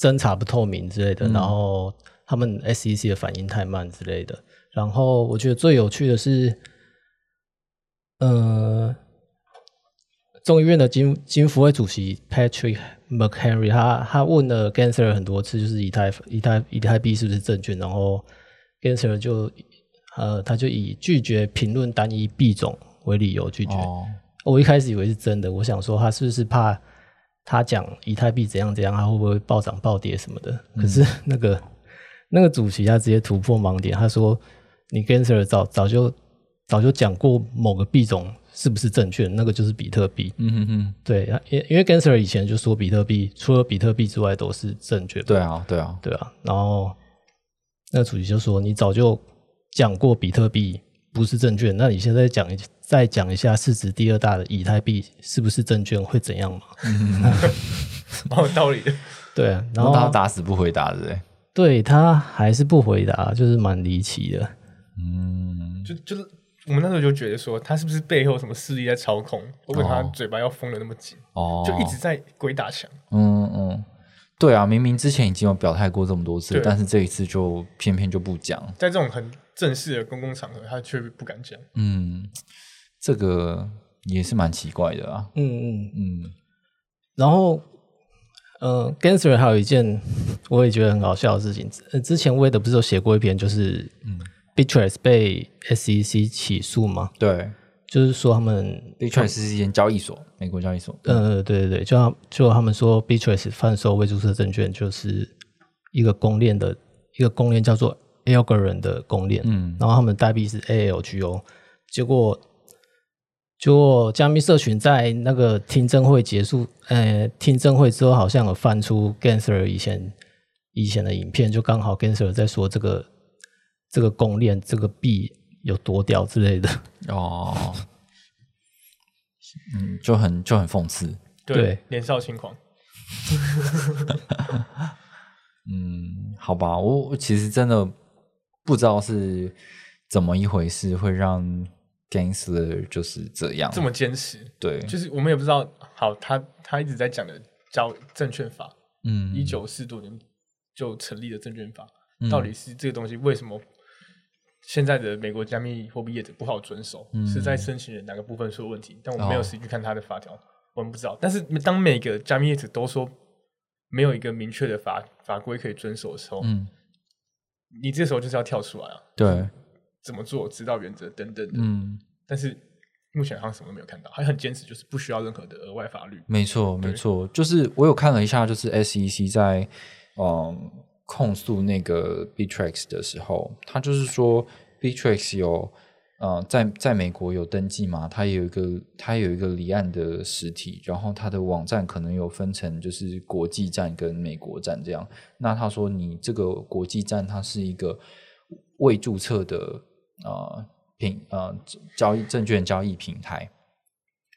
侦查不透明之类的，然后他们 SEC 的反应太慢之类的。然后我觉得最有趣的是，呃，众议院的金金福会主席 Patrick McHenry，他他问了 Gensler 很多次，就是以太以太以太币是不是证券，然后 Gensler 就呃他就以拒绝评论单一币种为理由拒绝。哦，我一开始以为是真的，我想说他是不是怕他讲以太币怎样怎样，他会不会暴涨暴跌什么的？可是那个那个主席他直接突破盲点，他说你 Gensler 早早就早就讲过某个币种是不是正确，那个就是比特币。嗯哼哼，对，因因为 Gensler 以前就说比特币除了比特币之外都是正确的。对啊，对啊，对啊，然后那主席就说：“你早就讲过比特币不是证券，那你现在讲一再讲一下市值第二大的以太币是不是证券会怎样嘛 蛮有道理的。？”对啊，然然后后他打死不回答的，哎，对他还是不回答，就是蛮离奇的。嗯，就就是我们那时候就觉得说，他是不是背后什么势力在操控？为什么他嘴巴要封的那么紧？哦，就一直在鬼打墙。嗯嗯，对啊，明明之前已经有表态过这么多次，对但是这一次就偏偏就不讲，在这种很正式的公共场合，他却不敢讲。嗯，这个也是蛮奇怪的啊，嗯嗯，嗯，然后呃 g a n s e r 还有一件我也觉得很搞笑的事情，呃，之前威德不是有写过一篇，就是嗯 Bittrex 被 SEC 起诉吗？对。就是说他们，Bitcoin 是一间交易所，美国交易所，呃，对对对，就就他们说 Bittrex 贩售未注册证券就是一个公链的一个公链叫做 Algorand 的公链，嗯。然后他们代币是 ALGO，结果结果加密社群在那个听证会结束，呃，听证会之后好像有翻出 Gensler 以前以前的影片，就刚好 Gensler 在说这个这个公链这个币有多屌之类的，哦，嗯，就很就很讽刺，对年少轻狂。嗯，好吧，我我其实真的不知道是怎么一回事，会让 Gangster 就是这样，这么坚持，对，就是我们也不知道。好，他他一直在讲的交证券法，嗯，一九四多年就成立的证券法，嗯。到底是这个东西为什么现在的美国加密货币业者不好遵守？嗯是在申请人哪个部分出了问题？但我们没有哦实际看他的法条，我们不知道。但是当每个加密业者都说没有一个明确的法法规可以遵守的时候，嗯，你这时候就是要跳出来啊，对，怎么做、指导原则等等的。嗯，但是目前好像什么都没有看到，还很坚持，就是不需要任何的额外法律。没错，没错，就是我有看了一下，就是 SEC 在嗯控诉那个 Bitrex 的时候，他就是说 Bitrex 有呃在在美国有登记嘛，它有一个它有一个离岸的实体，然后它的网站可能有分成就是国际站跟美国站这样。那他说你这个国际站它是一个未注册的呃平呃交易证券交易平台。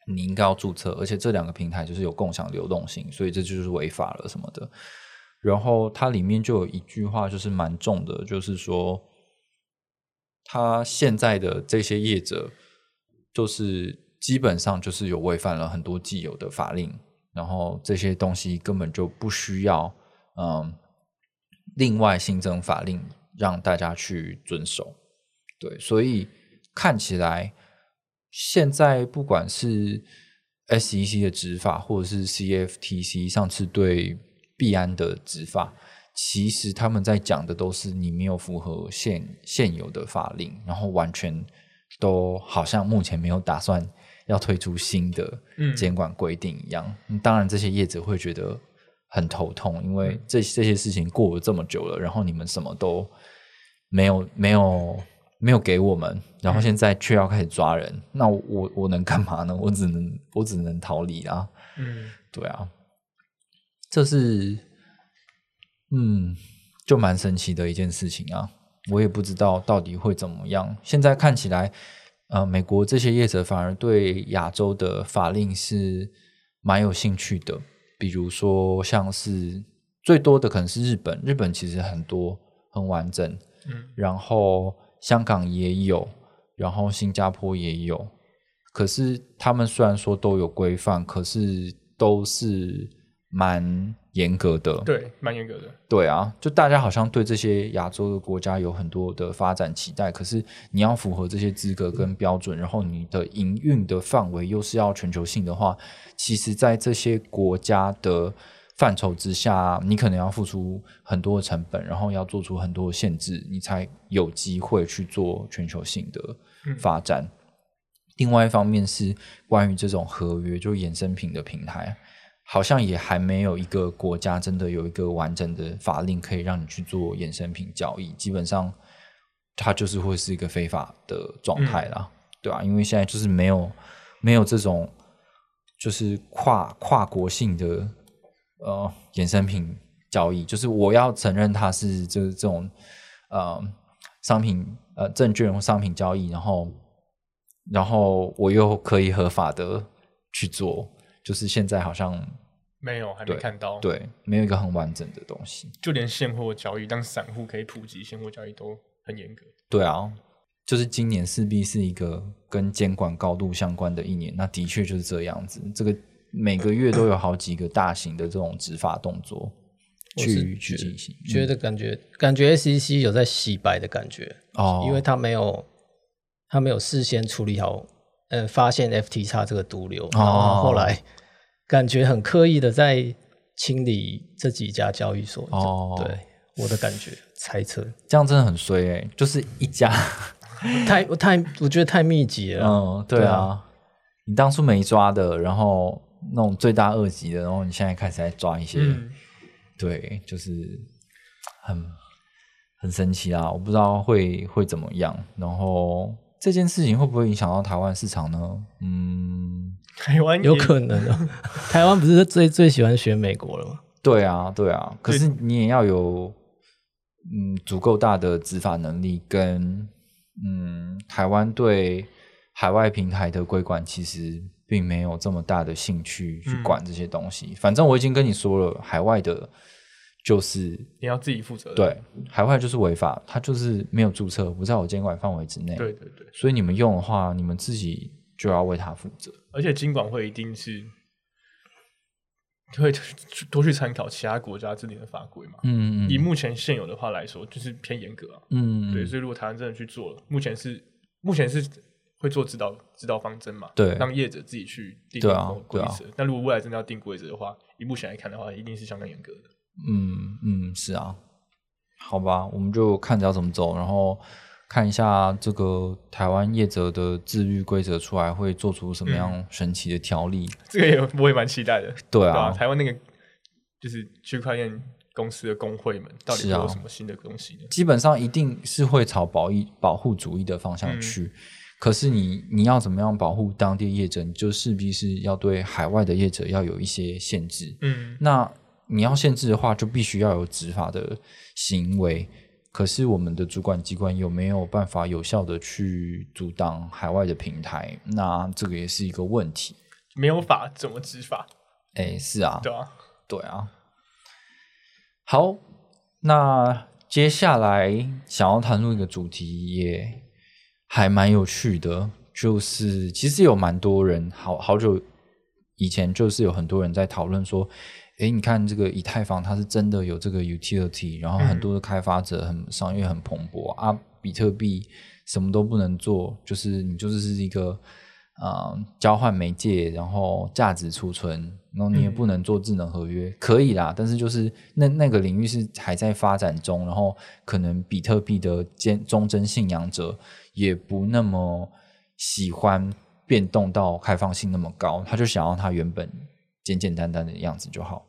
你应该要注册，而且这两个平台就是有共享流动性，所以这就是违法了什么的。然后它里面就有一句话，就是蛮重的，就是说，他现在的这些业者，就是基本上就是有违反了很多既有的法令，然后这些东西根本就不需要嗯另外新增法令让大家去遵守。对，所以看起来现在不管是 SEC 的执法，或者是 CFTC 上次对币安的执法，其实他们在讲的都是你没有符合现现有的法令，然后完全都好像目前没有打算要推出新的嗯监管规定一样。嗯当然，这些业者会觉得很头痛，因为这这些事情过了这么久了，然后你们什么都没有没有没有给我们，然后现在却要开始抓人，那我我能干嘛呢？我只能我只能逃离啊。嗯，对啊，这是嗯，就蛮神奇的一件事情啊。我也不知道到底会怎么样。现在看起来，呃，美国这些业者反而对亚洲的法令是蛮有兴趣的。比如说，像是最多的可能是日本，日本其实很多很完整，嗯，然后香港也有，然后新加坡也有。可是他们虽然说都有规范，可是都是蛮严格的。对，蛮严格的。对啊，就大家好像对这些亚洲的国家有很多的发展期待，可是你要符合这些资格跟标准，然后你的营运的范围又是要全球性的话，其实，在这些国家的范畴之下，你可能要付出很多的成本，然后要做出很多的限制，你才有机会去做全球性的发展。另外一方面是关于这种合约，就衍生品的平台，好像也还没有一个国家真的有一个完整的法令可以让你去做衍生品交易。基本上，它就是会是一个非法的状态啦，对吧、因为现在就是没有没有这种就是跨跨国性的呃衍生品交易，就是我要承认它是就是这种呃商品呃证券或商品交易，然后然后我又可以合法的去做，就是现在好像没有，还没对看到。，对没有一个很完整的东西。就连现货交易，当散户可以普及现货交易都很严格。对啊，就是今年势必是一个跟监管高度相关的一年，那的确就是这样子。这个每个月都有好几个大型的这种执法动作我是去去觉进行。觉得感觉感觉 SEC 有在洗白的感觉，哦，因为他没有他没有事先处理好，呃，发现 FT 叉这个毒瘤，然后后来感觉很刻意的在清理这几家交易所。哦对我的感觉猜测，这样真的很衰哎、就是一家，太太我觉得太密集了啦。嗯，对对啊啊，你当初没抓的，然后那种罪大恶极的，然后你现在开始在抓一些，嗯，对，就是很很神奇啊，我不知道会会怎么样。然后这件事情会不会影响到台湾市场呢？嗯，台湾有可能啊，台湾不是最最喜欢学美国了吗？对啊，对啊。可是你也要有嗯足够大的执法能力，跟嗯台湾对海外平台的规管其实并没有这么大的兴趣去管这些东西。反正我已经跟你说了，海外的就是你要自己负责的。对，海外就是违法，他就是没有注册，不在我监管范围之内。对对对，所以你们用的话，你们自己就要为他负责。而且金管会一定是会多去参考其他国家制定的法规嘛。嗯嗯以目前现有的话来说，就是偏严格啊。嗯，对，所以如果台湾真的去做了，目前是目前是会做指导指导方针嘛，对让业者自己去定规对啊则。那如果未来真的要定规则的话，以目前来看的话，一定是相当严格的。嗯嗯，是啊，好吧，我们就看着要怎么走，然后看一下这个台湾业者的自律规则出来会做出什么样神奇的条例。这个也我也蛮期待的，对对啊，台湾那个就是区块链公司的工会们，到底有什么新的东西呢？基本上一定是会朝保义保护主义的方向去。可是你你要怎么样保护当地业者，你就势必是要对海外的业者要有一些限制。嗯，那你要限制的话，就必须要有执法的行为。可是我们的主管机关有没有办法有效的去阻挡海外的平台？那这个也是一个问题。没有法怎么执法？哎，是啊，对啊，对啊。好，那接下来想要谈论一个主题，也还蛮有趣的，就是其实有蛮多人好好久以前，就是有很多人在讨论说，诶，你看这个以太坊它是真的有这个 utility，然后很多的开发者很商业很蓬勃啊，比特币什么都不能做，就是你就是是一个呃交换媒介，然后价值储存，然后你也不能做智能合约，可以啦，但是就是那那个领域是还在发展中，然后可能比特币的坚忠贞信仰者也不那么喜欢变动到开放性那么高，他就想要他原本简简单单的样子就好。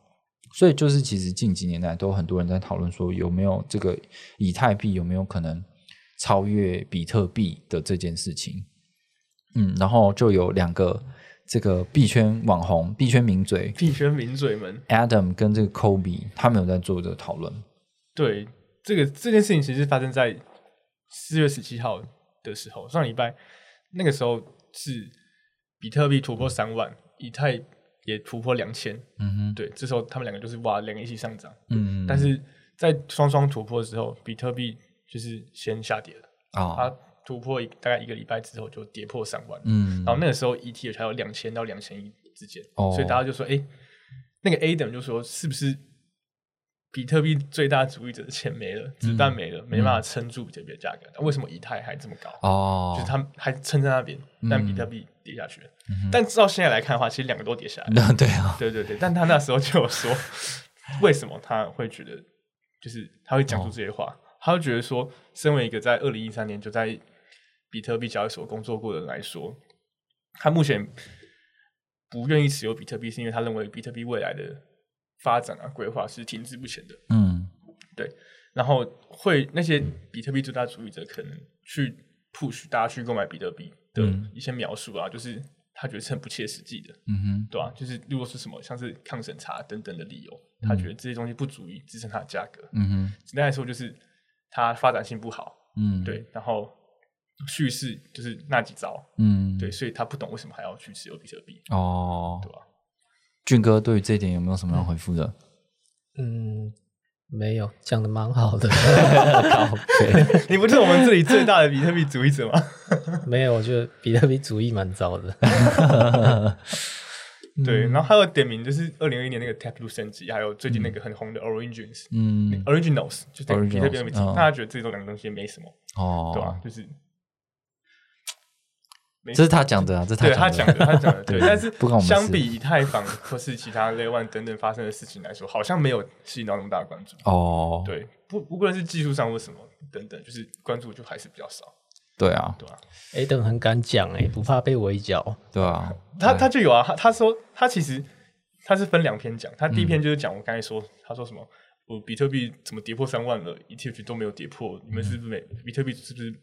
所以就是其实近几年来都有很多人在讨论说有没有这个以太币有没有可能超越比特币的这件事情。嗯，然后就有两个这个币圈网红、币圈名嘴币圈名嘴们，Adam 跟这个 Kobe 他们有在做这个讨论。对这个这件事情，其实发生在四月十七号的时候，上礼拜那个时候是比特币突破三万，以太也突破两千。嗯哼，对，这时候他们两个就是哇，两个一起上涨。嗯，但是在双双突破的时候，比特币就是先下跌了，啊，它突破一大概一个礼拜之后就跌破三万，嗯，然后那个时候 ETH 还有两千到两千一之间，哦。所以大家就说，哎、那个 A 等就说是不是比特币最大主义者的钱没了，子弹没了，没办法撑住比特币的价格，那为什么以太还这么高？哦，就是他们还撑在那边，但嗯比特币跌下去。了。但到现在来看的话，其实两个都跌下来。了。对啊，对对对，但他那时候就有说，为什么他会觉得，就是他会讲出这些话，他会觉得说，身为一个在二零一三年就在比特币交易所工作过的人来说，他目前不愿意持有比特币，是因为他认为比特币未来的发展啊规划是停滞不前的。嗯。对。然后会那些比特币最大主义者可能去 push 大家去购买比特币的嗯一些描述啊，就是他觉得是很不切实际的。嗯哼，对吧、就是如果是什么像是抗审查等等的理由，他觉得这些东西不足以支撑它的价格。嗯哼，简单来说，就是它发展性不好，嗯，，对，然后叙事就是那几招，嗯，对，，所以他不懂为什么还要去持有比特币，哦，对吧、俊哥对于这一点有没有什么要回复的？嗯，没有讲的蛮好的，你不是我们这里最大的比特币主义者吗？没有，我觉得比特币主义蛮糟的。对，然后还有点名就是二零二一年那个 Taproot 升级，还有最近那个很红的 Origins、嗯，Originals，就是那个比特币的名字，Originals，嗯。大家觉得这种两个东西没什么，哦，对吧、就是。没这是他讲的啊，这是他讲讲的，他讲的对，但是相比以太坊或是其他 Layer One 等等发生的事情来说，好像没有吸引到那么大的关注。哦，对，不不论是技术上或什么等等，就是关注就还是比较少，对啊，对啊、A 等很敢讲哎、不怕被围剿。对啊，他他就有啊，他他说他其实他是分两篇讲，他第一篇就是讲我刚才说，他说什么，我比特币怎么跌破三万了，ETH 都没有跌破，你们是不是没比特币是不是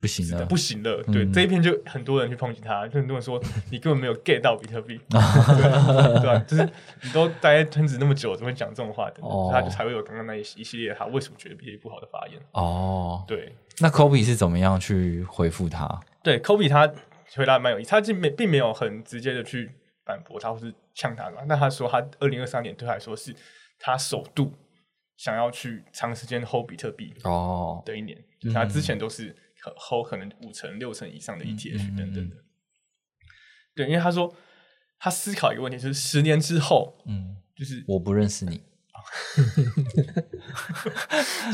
不行了，不行了？对，嗯这一篇就很多人去抨击他，就很多人说 你根本没有 get 到比特币，对？就是你都待在圈子那么久，怎么会讲这种话的？哦他就才会有刚刚那一一系列他为什么觉得比特币不好的发言。哦，对那 Kobe 是怎么样去回复他？对，Kobe 他回答蛮有意思，他并没并没有很直接的去反驳他或是呛他嘛，那他说他二零二三年对他来说是他首度想要去长时间 hold 比特币哦，的一年，就是他之前都是可 hold 可能五成六成以上的 ETH 等等的。对，因为他说他思考一个问题，就是十年之后，嗯，就是我不认识你，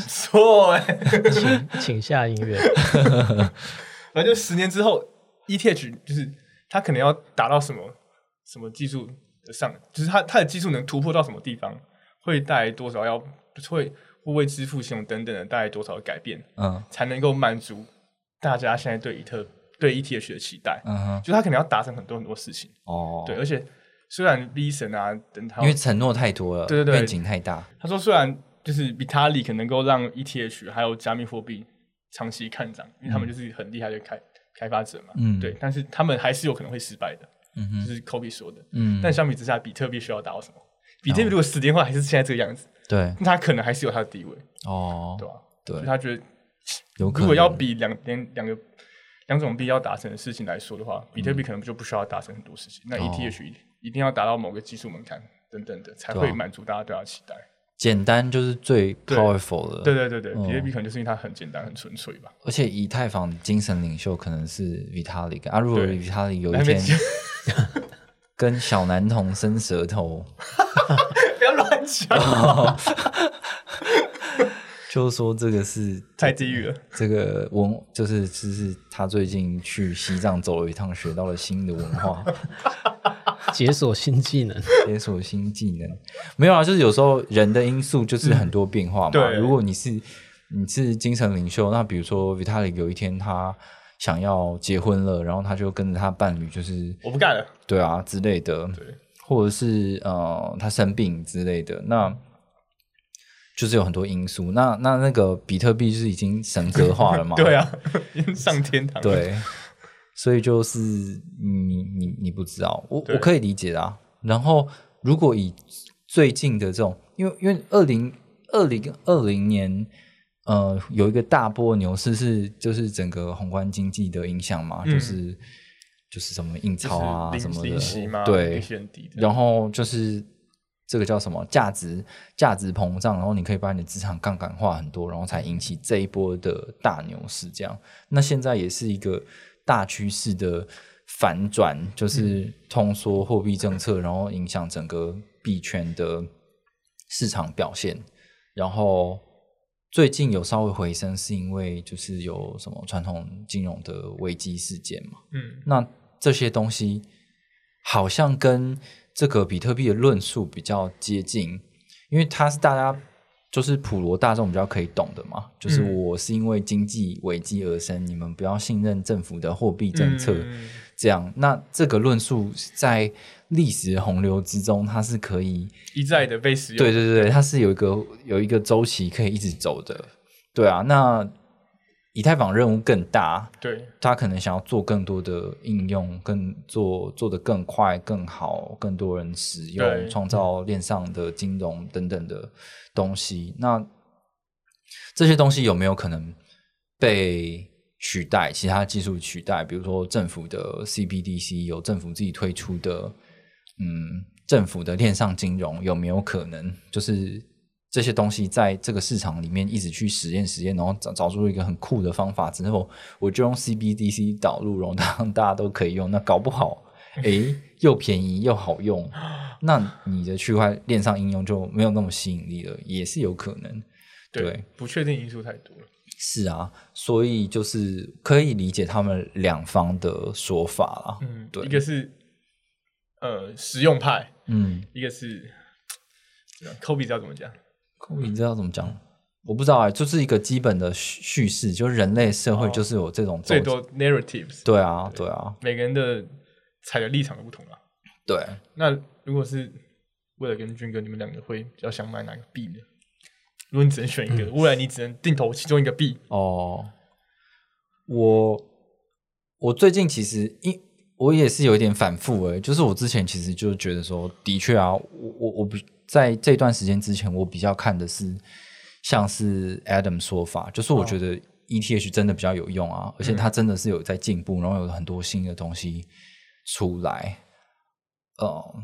错哎、请请下音乐。反正就十年之后，ETH 就是它可能要达到什么什么技术的上，就是它它的技术能突破到什么地方，会带来多少要会会为支付系统等等的带来多少的改变，嗯才能够满足大家现在对以特对 ETH 的期待。嗯哼，就他可能要达成很多很多事情，哦，对，而且虽然 V 神啊等他因为承诺太多了，对对对。愿景太大，他说，虽然就是 Vitalik 可能够让 ETH 还有加密货币长期看涨，因为他们就是很厉害的开开发者嘛，嗯。对，但是他们还是有可能会失败的，嗯哼，就是 Kobe 说的。嗯，但相比之下，比特币需要达到什么？比特币如果十年后还是现在这个样子，对，那他可能还是有他的地位，哦，对吧？对。他觉得，有可能如果要比两两两个两种币要达成的事情来说的话，比特币可能就不需要达成很多事情，那 ETH 一定要达到某个技术门槛等等的，才会满足大家对它的期待。简单就是最对。powerful 的，对对对对，嗯。比特币可能就是因为它很简单、很纯粹吧。而且以太坊精神领袖可能是 Vitalik 啊，如果对。Vitalik 有一天跟小男童伸舌头，不要乱讲。就是说这个是太地狱了。这个文就是就是他最近去西藏走了一趟，学到了新的文化，解锁新技能。解锁新技能。没有啊，就是有时候人的因素就是很多变化嘛。对如果你是你是精神领袖，那比如说 Vitalik 有一天他想要结婚了，然后他就跟着他伴侣，就是我不干了。对啊之类的，对，或者是呃他生病之类的，那就是有很多因素。那那那个比特币就是已经神格化了嘛？对啊，已经上天堂了。对，所以就是你你你不知道，我我可以理解啊。然后如果以最近的这种，因为因为二零二零二零年。呃，有一个大波牛市是就是整个宏观经济的影响嘛，嗯就是就是什么印就是钞啊什么的，对。然后就是这个叫什么价值价值膨胀，然后你可以把你的资产杠杆化很多，然后才引起这一波的大牛市。这样，那现在也是一个大趋势的反转，就是通缩货币政策，然后影响整个币圈的市场表现。然后最近有稍微回升，是因为就是有什么传统金融的危机事件嘛？嗯，那这些东西好像跟这个比特币的论述比较接近，因为它是大家就是普罗大众比较可以懂的嘛，就是嗯我是因为经济危机而生，你们不要信任政府的货币政策，嗯这样。那这个论述在历史洪流之中，它是可以一再的被使用。对对对，它是有一个有一个周期可以一直走的，对啊。那以太坊任务更大，对他可能想要做更多的应用，更做做得更快、更好，更多人使用，创造链上的金融等等的东西。那这些东西有没有可能被取代？其他技术取代？比如说政府的 CBDC，有政府自己推出的，嗯，政府的链上金融有没有可能就是？这些东西在这个市场里面一直去实验实验，然后找找出一个很酷的方法之后，我就用 CBDC 导入，然后让大家都可以用。那搞不好，诶，又便宜又好用，那你的区块链上应用就没有那么吸引力了，也是有可能。对不确定因素太多了。是啊，所以就是可以理解他们两方的说法啦。嗯，对一个是呃实用派，嗯，一个是 Kobe 知道怎么讲？你知道怎么讲？我不知道啊、就是一个基本的叙叙事，就是人类社会哦就是有这种最多 narratives，对啊，对啊，每个人的踩的立场都不同啊。对。那如果是为了跟军哥，你们两个会比较想买哪个币呢？如果你只能选一个，未来你只能定投其中一个币，哦，我我最近其实因我也是有一点反复诶，就是我之前其实就觉得说，的确啊，我我我比在这段时间之前，我比较看的是像是 Adam 说法，就是我觉得 ETH 真的比较有用啊，而且它真的是有在进步，然后有很多新的东西出来，呃，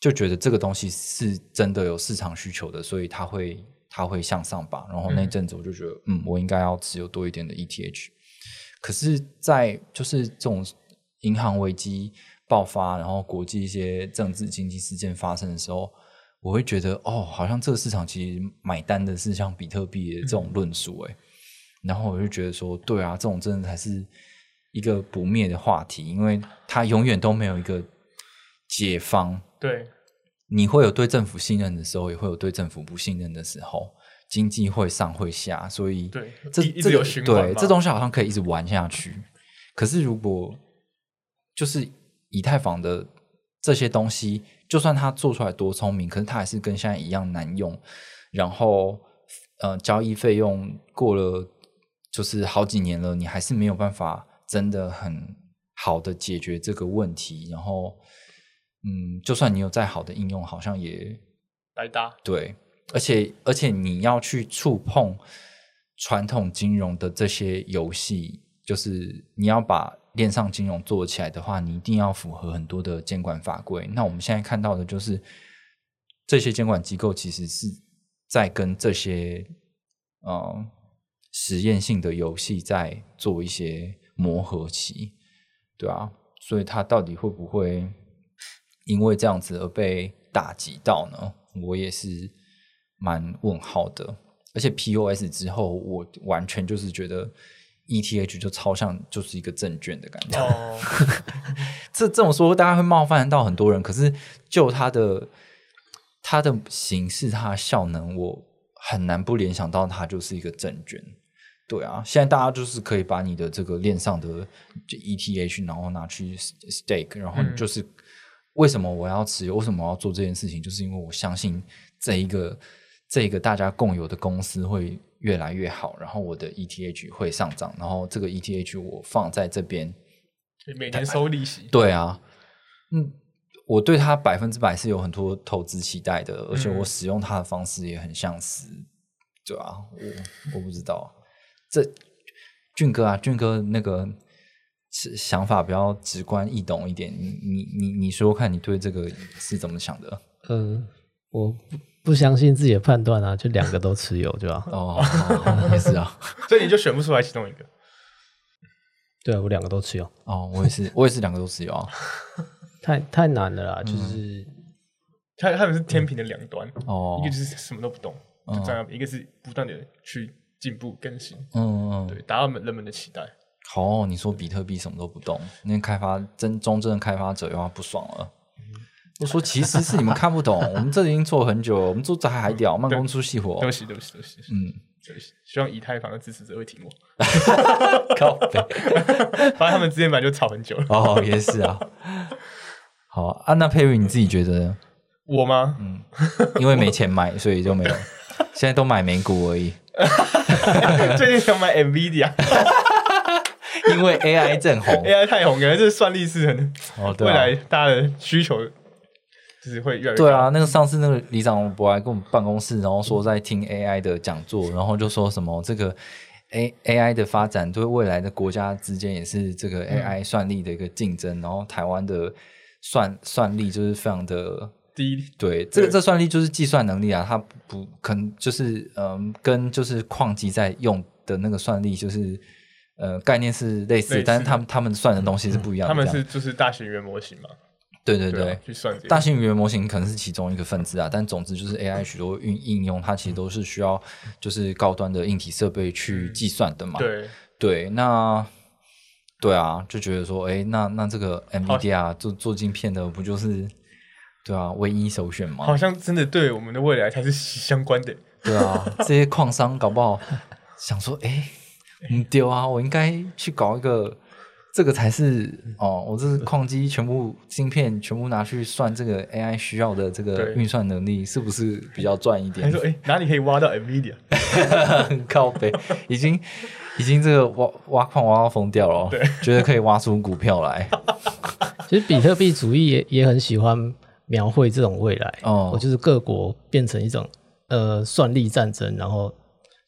就觉得这个东西是真的有市场需求的，所以它会它会向上吧。然后那阵子我就觉得，嗯，我应该要持有多一点的 ETH。可是，在就是这种银行危机爆发，然后国际一些政治经济事件发生的时候，我会觉得，哦，好像这个市场其实买单的是像比特币的这种论述，哎、然后我就觉得说，对啊，这种真的才是一个不灭的话题，因为它永远都没有一个解方。对，你会有对政府信任的时候，也会有对政府不信任的时候，经济会上会下，所以对这这个有循环对这东西好像可以一直玩下去。可是如果就是以太坊的这些东西，就算它做出来多聪明，可是它还是跟现在一样难用。然后呃，交易费用过了就是好几年了，你还是没有办法真的很好的解决这个问题。然后嗯，就算你有再好的应用，好像也白搭。对，而且而且你要去触碰传统金融的这些游戏，就是你要把链上金融做起来的话，你一定要符合很多的监管法规。那我们现在看到的就是这些监管机构其实是在跟这些呃实验性的游戏在做一些磨合期，对啊，所以它到底会不会因为这样子而被打击到呢？我也是蛮问号的。而且 POS 之后，我完全就是觉得 ETH 就超像就是一个证券的感觉。哦，这这种说，大家会冒犯到很多人。可是就它的它的形式、它的效能，我很难不联想到它就是一个证券。对啊，现在大家就是可以把你的这个链上的就 ETH，然后拿去 stake，然后你就是、为什么我要持有？为什么我要做这件事情？就是因为我相信这一个这一个大家共有的公司会越来越好，然后我的 ETH 会上涨，然后这个 ETH 我放在这边。每年收利息，对啊，嗯，我对它百分之百是有很多投资期待的，而且我使用它的方式也很相似。对啊，我我不知道这俊哥啊，俊哥那个是想法比较直观易懂一点。你你你你说说看你对这个是怎么想的？呃，我不不相信自己的判断啊，就两个都持有，对 吧？哦，也是啊，所以你就选不出来其中一个。对啊，我两个都持有，哦，我也是，我也是两个都持有啊。太太难了啦，就是他他们是天平的两端，哦一个就是什么都不懂，就这样；一个是不断的去进步更新，嗯嗯，对，达到人们的期待。好哦、你说比特币什么都不懂，那开发真中正的开发者又要不爽了。我说其实是你们看不懂，我们这里已经做很久了，我们做这还还屌，慢工出细活对。不起，对不起，对不起，嗯，对不起，希望以太坊的支持者会听我 靠北反正他们之前本来就吵很久了。哦，也是啊。好啊，那佩瑞你自己觉得呢？我吗？嗯因为没钱买，所以就没有。现在都买美股而已，最近想买 NVIDIA，AI 因为 AI 正红，AI。太红，感觉这个算力是很哦，对未来啊，大家的需求就是会越来越对啊，那个上次那个李长博来跟我们办公室，然后说在听 AI 的讲座，然后就说什么这个 A AI 的发展对未来的国家之间也是这个 AI 算力的一个竞争，然后台湾的算算力就是非常的。低，对，这个对这算力就是计算能力啊，它不不可能就是嗯，跟就是矿机在用的那个算力就是呃概念是类似，类似。但是他们他们算的东西是不一样的。他们是就是大型语言模型嘛，对对对对啊，去算大型语言模型可能是其中一个分支啊，但总之就是 AI 许多运应用，它其实都是需要就是高端的硬体设备去计算的嘛。对，对，那对啊，就觉得说，哎，那那这个 NVIDIA 做做晶片的不就是对啊唯一首选吗？好像真的对我们的未来才是相关的。对啊，这些矿商搞不好想说，哎，你，丢啊，我应该去搞一个，这个才是哦，我这是矿机全部晶片全部拿去算这个 AI 需要的这个对。运算能力，是不是比较赚一点？他说：“？哎、哪里可以挖到 NVIDIA？靠北，已经已经这个挖挖矿挖到疯掉了哦，对。觉得可以挖出股票来。其实比特币主义也也很喜欢描绘这种未来，哦。我就是各国变成一种呃算力战争，然后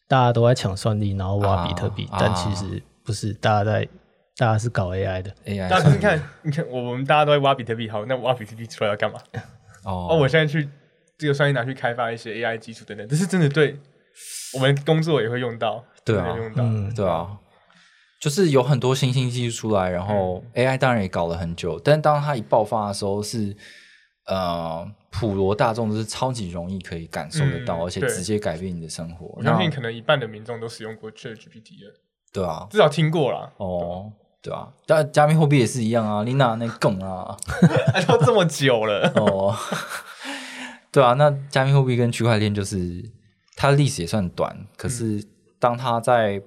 大家都在抢算力，然后挖比特币，啊。但其实不是，大家在大家是搞 AI 的，AI 大家你看，你看，我们大家都在挖比特币，好，那挖比特币出来要干嘛？哦，哦，我现在去这个算力拿去开发一些 AI 基础等等，这是真的对我们工作也会用到，对啊。用到，嗯，对啊，就是有很多新兴技术出来，然后 AI 当然也搞了很久，但当它一爆发的时候是，呃，普罗大众都是超级容易可以感受得到，嗯而且直接改变你的生活。我相信可能一半的民众都使用过 ChatGPT 了，对啊，至少听过啦。哦，对啊，加加密货币也是一样啊，你拿那梗啊，哎，都这么久了，哦，对啊，那加密货币跟区块链就是它的历史也算短，可是当它在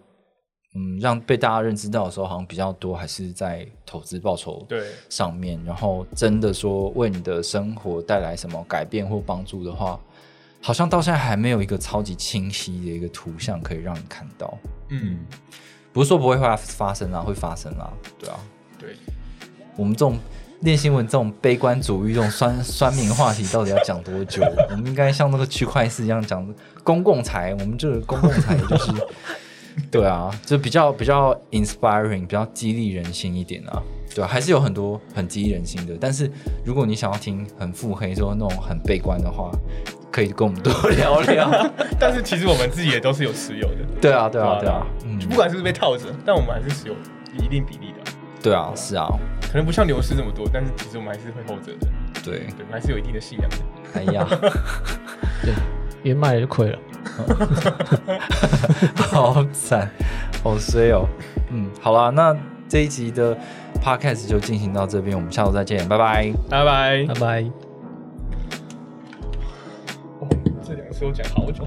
嗯让被大家认知到的时候，好像比较多还是在投资报酬对，上面，然后真的说为你的生活带来什么改变或帮助的话，好像到现在还没有一个超级清晰的一个图像可以让你看到。嗯，不是说不会发发生啊，会发生啊，对啊。对，我们这种练新闻这种悲观主义、这种酸 酸民话题，到底要讲多久？我们应该像那个区块链一样讲公共财，我们这个公共财就是，对啊，就比较比较 inspiring，比较激励人心一点啊。对啊，还是有很多很激励人心的。但是如果你想要听很腹黑、说那种很悲观的话，可以跟我们多聊聊。但是其实我们自己也都是有持有的，对啊，对啊，对对啊啊，嗯，不管是不是被套着，但我们还是持有一定比例的，对啊，是啊，可能不像流失这么多，但是其实我们还是会 hold 着的，对，对，我们还是有一定的信仰的。哎呀，连卖了就亏了。好惨，好衰哦。嗯，好啦，那这一集的 podcast 就进行到这边，我们下周再见，拜拜。拜拜拜。拜。哦这两个是我讲好久。